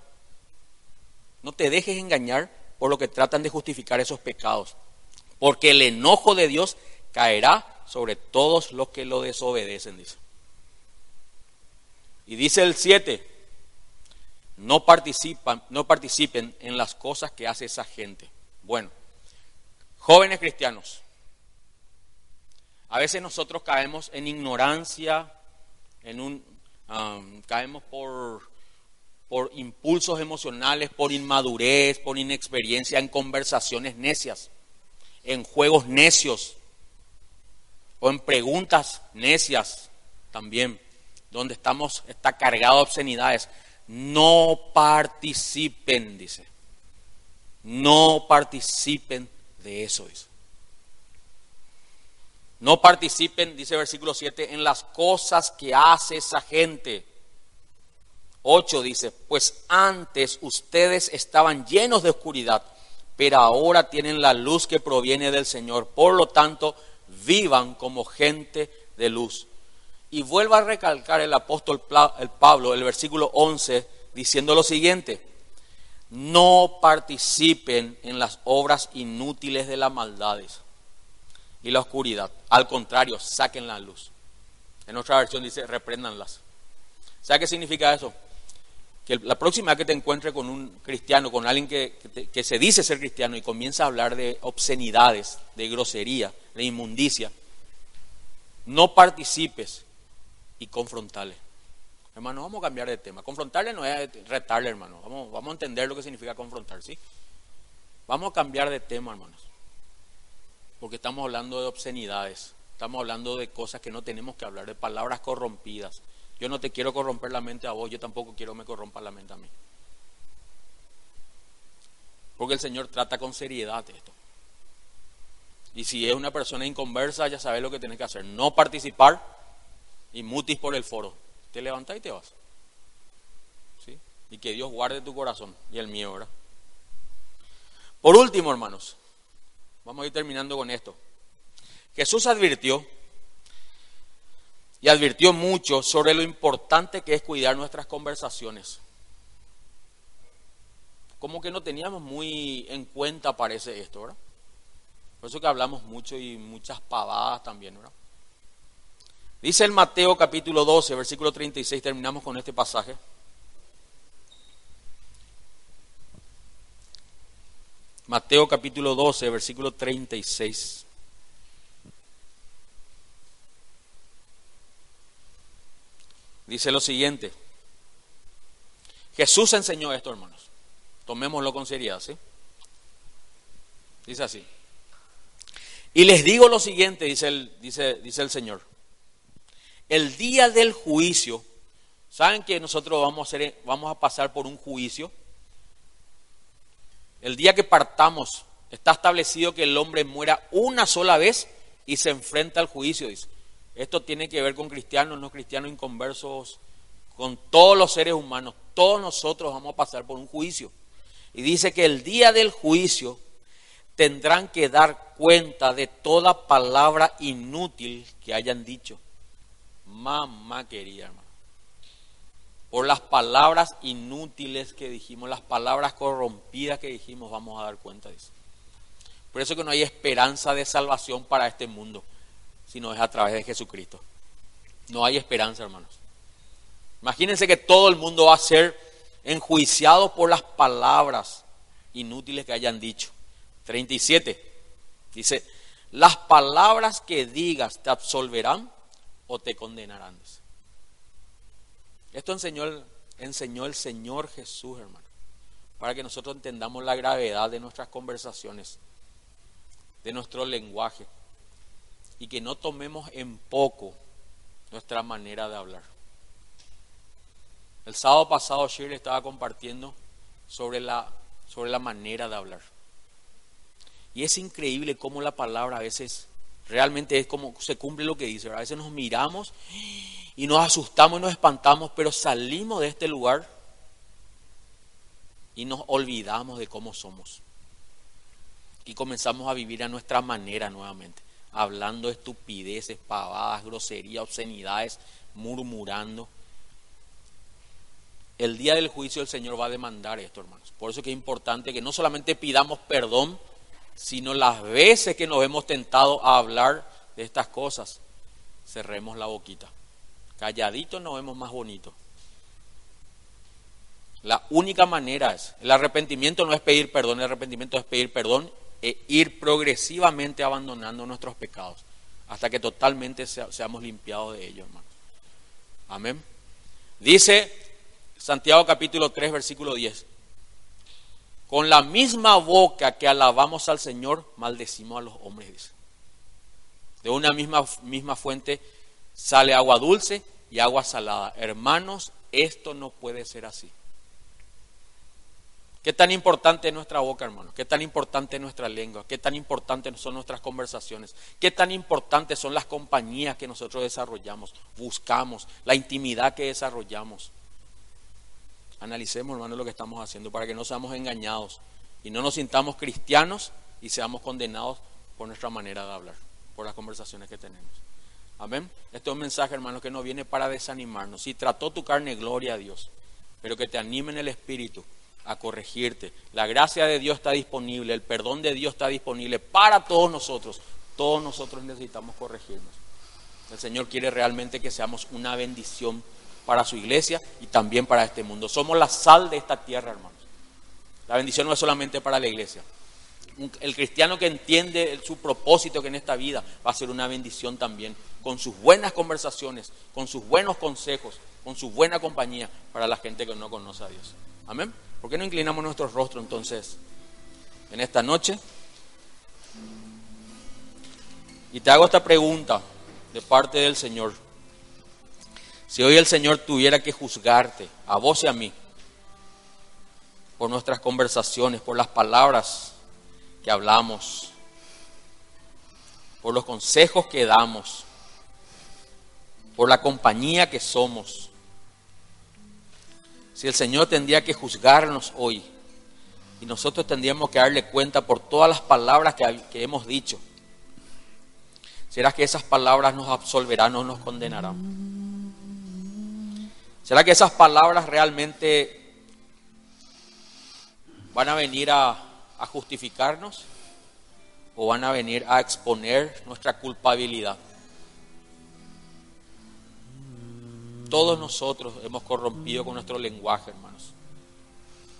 A: No te dejes engañar por lo que tratan de justificar esos pecados, porque el enojo de Dios caerá sobre todos los que lo desobedecen, dice. Y dice el 7, no, participan, no participen en las cosas que hace esa gente. Bueno, jóvenes cristianos, a veces nosotros caemos en ignorancia, en un, um, caemos por por impulsos emocionales, por inmadurez, por inexperiencia, en conversaciones necias, en juegos necios o en preguntas necias también, donde estamos, está cargado de obscenidades. No participen, dice. No participen de eso, dice. No participen, dice el versículo 7, en las cosas que hace esa gente 8 dice, pues antes ustedes estaban llenos de oscuridad, pero ahora tienen la luz que proviene del Señor. Por lo tanto, vivan como gente de luz. Y vuelve a recalcar el apóstol Pablo el versículo 11 diciendo lo siguiente, no participen en las obras inútiles de las maldades y la oscuridad. Al contrario, saquen la luz. En otra versión dice, repréndanlas. ¿Sabe qué significa eso? Que la próxima vez que te encuentres con un cristiano, con alguien que, que se dice ser cristiano y comienza a hablar de obscenidades, de grosería, de inmundicia, no participes y confrontale. Hermano, vamos a cambiar de tema. Confrontarle no es retarle, hermano. Vamos, vamos a entender lo que significa confrontar, ¿sí? Vamos a cambiar de tema, hermanos. Porque estamos hablando de obscenidades. Estamos hablando de cosas que no tenemos que hablar, de palabras corrompidas. Yo no te quiero corromper la mente a vos, yo tampoco quiero que me corrompa la mente a mí. Porque el Señor trata con seriedad esto. Y si es una persona inconversa, ya sabes lo que tienes que hacer. No participar y mutis por el foro. Te levantas y te vas. ¿Sí? Y que Dios guarde tu corazón y el mío, ¿verdad? Por último, hermanos, vamos a ir terminando con esto. Jesús advirtió y advirtió mucho sobre lo importante que es cuidar nuestras conversaciones. Como que no teníamos muy en cuenta, parece esto, ¿verdad? Por eso que hablamos mucho y muchas pavadas también, ¿verdad? Dice el Mateo capítulo 12, versículo 36, terminamos con este pasaje. Mateo capítulo 12, versículo 36. Dice lo siguiente. Jesús enseñó esto, hermanos. Tomémoslo con seriedad, ¿sí? Dice así. Y les digo lo siguiente, dice el, dice, dice el Señor. El día del juicio, ¿saben que nosotros vamos a, vamos a pasar por un juicio? El día que partamos, está establecido que el hombre muera una sola vez y se enfrenta al juicio, dice. Esto tiene que ver con cristianos, no cristianos inconversos, con todos los seres humanos. Todos nosotros vamos a pasar por un juicio. Y dice que el día del juicio tendrán que dar cuenta de toda palabra inútil que hayan dicho. Mamá querida, hermano. Por las palabras inútiles que dijimos, las palabras corrompidas que dijimos, vamos a dar cuenta de eso. Por eso que no hay esperanza de salvación para este mundo sino es a través de Jesucristo. No hay esperanza, hermanos. Imagínense que todo el mundo va a ser enjuiciado por las palabras inútiles que hayan dicho. 37. Dice, las palabras que digas te absolverán o te condenarán. Esto enseñó el, Señor Jesús, hermano, para que nosotros entendamos la gravedad de nuestras conversaciones, de nuestro lenguaje y que no tomemos en poco nuestra manera de hablar. El sábado pasado Shirley estaba compartiendo sobre la, sobre la manera de hablar. Y es increíble cómo la palabra a veces realmente es como se cumple lo que dice. A veces nos miramos y nos asustamos y nos espantamos, pero salimos de este lugar y nos olvidamos de cómo somos. Y comenzamos a vivir a nuestra manera nuevamente hablando estupideces, pavadas, groserías, obscenidades, murmurando. El día del juicio el Señor va a demandar esto, hermanos. Por eso que es importante que no solamente pidamos perdón, sino las veces que nos hemos tentado a hablar de estas cosas, cerremos la boquita. Calladitos nos vemos más bonitos. La única manera es, el arrepentimiento no es pedir perdón, el arrepentimiento es pedir perdón e ir progresivamente abandonando nuestros pecados hasta que totalmente seamos limpiados de ellos, hermanos. Amén. Dice Santiago capítulo 3, versículo 10. Con la misma boca que alabamos al Señor, maldecimos a los hombres, dice. De una misma, misma fuente sale agua dulce y agua salada. Hermanos, esto no puede ser así. ¿Qué tan importante es nuestra boca, hermano? ¿Qué tan importante es nuestra lengua? ¿Qué tan importantes son nuestras conversaciones? ¿Qué tan importantes son las compañías que nosotros desarrollamos, buscamos, la intimidad que desarrollamos? Analicemos, hermano, lo que estamos haciendo para que no seamos engañados y no nos sintamos cristianos y seamos condenados por nuestra manera de hablar, por las conversaciones que tenemos. Amén. Este es un mensaje, hermano, que no viene para desanimarnos. Si trató tu carne, gloria a Dios. Pero que te anime en el Espíritu a corregirte. La gracia de Dios está disponible, el perdón de Dios está disponible para todos nosotros. Todos nosotros necesitamos corregirnos. El Señor quiere realmente que seamos una bendición para su iglesia y también para este mundo. Somos la sal de esta tierra, hermanos. La bendición no es solamente para la iglesia. El cristiano que entiende su propósito que en esta vida va a ser una bendición también, con sus buenas conversaciones, con sus buenos consejos, con su buena compañía para la gente que no conoce a Dios. Amén. ¿Por qué no inclinamos nuestro rostro entonces en esta noche? Y te hago esta pregunta de parte del Señor. Si hoy el Señor tuviera que juzgarte, a vos y a mí, por nuestras conversaciones, por las palabras que hablamos, por los consejos que damos, por la compañía que somos, si el Señor tendría que juzgarnos hoy y nosotros tendríamos que darle cuenta por todas las palabras que, hemos dicho, ¿será que esas palabras nos absolverán o nos condenarán? ¿Será que esas palabras realmente van a venir a, justificarnos o van a venir a exponer nuestra culpabilidad? Todos nosotros hemos corrompido con nuestro lenguaje, hermanos.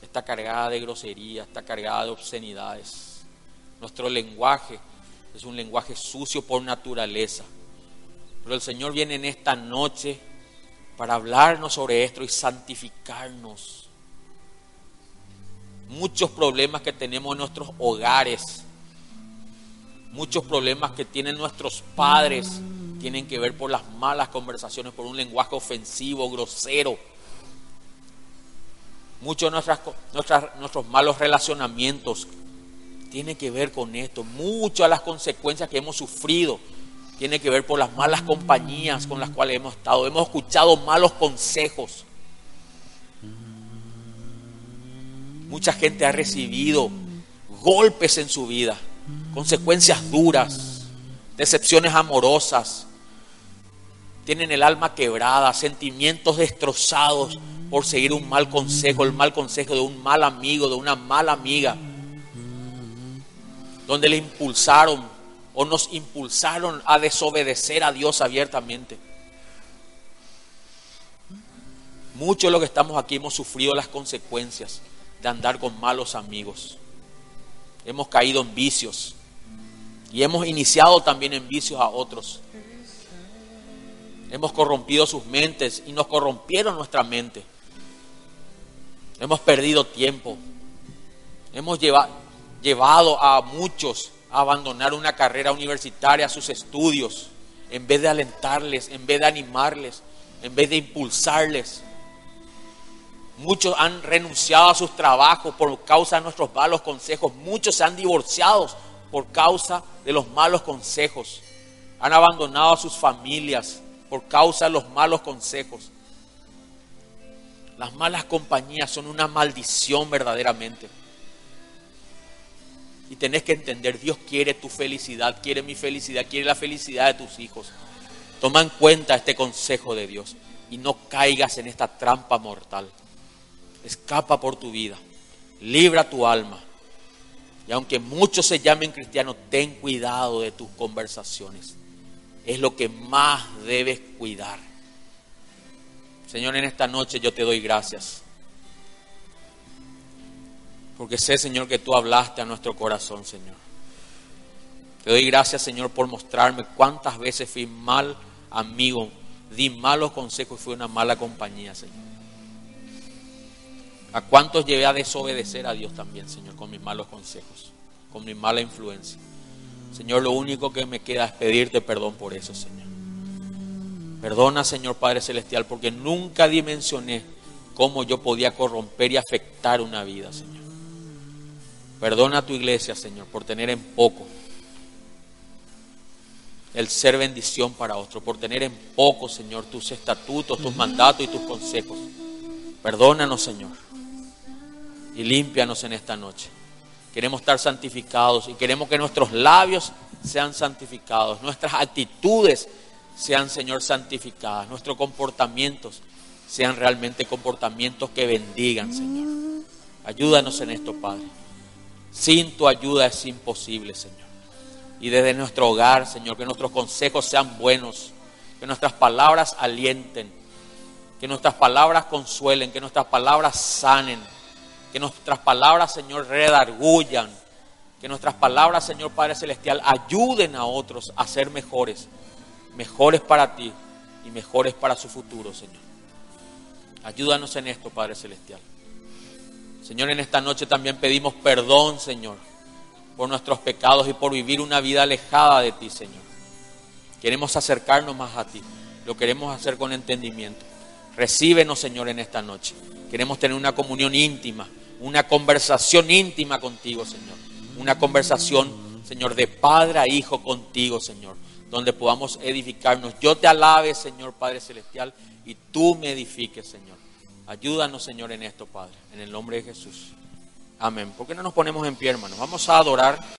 A: Está cargada de grosería, está cargada de obscenidades. Nuestro lenguaje es un lenguaje sucio por naturaleza. Pero el Señor viene en esta noche para hablarnos sobre esto y santificarnos. Muchos problemas que tenemos en nuestros hogares, muchos problemas que tienen nuestros padres, tienen que ver por las malas conversaciones, por un lenguaje ofensivo, grosero. Muchos de nuestros malos relacionamientos tienen que ver con esto. Muchas de las consecuencias que hemos sufrido tiene que ver por las malas compañías con las cuales hemos estado. Hemos escuchado malos consejos. Mucha gente ha recibido golpes en su vida, consecuencias duras, decepciones amorosas. Tienen el alma quebrada, sentimientos destrozados por seguir un mal consejo, el mal consejo de un mal amigo, de una mala amiga, donde le impulsaron o nos impulsaron a desobedecer a Dios abiertamente. Muchos de los que estamos aquí hemos sufrido las consecuencias de andar con malos amigos. Hemos caído en vicios y hemos iniciado también en vicios a otros. Hemos corrompido sus mentes y nos corrompieron nuestra mente. Hemos perdido tiempo. Hemos llevado a muchos abandonar una carrera universitaria, sus estudios, en vez de alentarles, en vez de animarles, en vez de impulsarles. Muchos han renunciado a sus trabajos por causa de nuestros malos consejos. Muchos se han divorciado por causa de los malos consejos. Han abandonado a sus familias por causa de los malos consejos. Las malas compañías son una maldición verdaderamente. Y tenés que entender, Dios quiere tu felicidad, quiere mi felicidad, quiere la felicidad de tus hijos. Toma en cuenta este consejo de Dios y no caigas en esta trampa mortal. Escapa por tu vida, libra tu alma. Y aunque muchos se llamen cristianos, ten cuidado de tus conversaciones. Es lo que más debes cuidar. Señor, en esta noche yo te doy gracias porque sé, Señor, que tú hablaste a nuestro corazón, Señor. Te doy gracias, Señor, por mostrarme cuántas veces fui mal amigo, di malos consejos y fui una mala compañía, Señor. A cuántos llevé a desobedecer a Dios también, Señor, con mis malos consejos, con mi mala influencia. Señor, lo único que me queda es pedirte perdón por eso, Señor. Perdona, Señor Padre Celestial, porque nunca dimensioné cómo yo podía corromper y afectar una vida, Señor. Perdona a tu iglesia, Señor, por tener en poco el ser bendición para otro, por tener en poco, Señor, tus estatutos, tus mandatos y tus consejos. Perdónanos, Señor, y límpianos en esta noche. Queremos estar santificados y queremos que nuestros labios sean santificados, nuestras actitudes sean, Señor, santificadas, nuestros comportamientos sean realmente comportamientos que bendigan, Señor. Ayúdanos en esto, Padre. Sin tu ayuda es imposible, Señor. Y desde nuestro hogar, Señor, que nuestros consejos sean buenos, que nuestras palabras alienten, que nuestras palabras consuelen, que nuestras palabras sanen, que nuestras palabras, Señor, redargullan, que nuestras palabras, Señor Padre Celestial, ayuden a otros a ser mejores, mejores para ti y mejores para su futuro, Señor. Ayúdanos en esto, Padre Celestial. Señor, en esta noche también pedimos perdón, Señor, por nuestros pecados y por vivir una vida alejada de ti, Señor. Queremos acercarnos más a ti. Lo queremos hacer con entendimiento. Recíbenos, Señor, en esta noche. Queremos tener una comunión íntima, una conversación íntima contigo, Señor. Una conversación, Señor, de padre a hijo contigo, Señor. Donde podamos edificarnos. Yo te alabe, Señor Padre Celestial, y tú me edifiques, Señor. Ayúdanos, Señor, en esto, Padre. En el nombre de Jesús. Amén. ¿Por qué no nos ponemos en pie, hermanos? Vamos a adorar.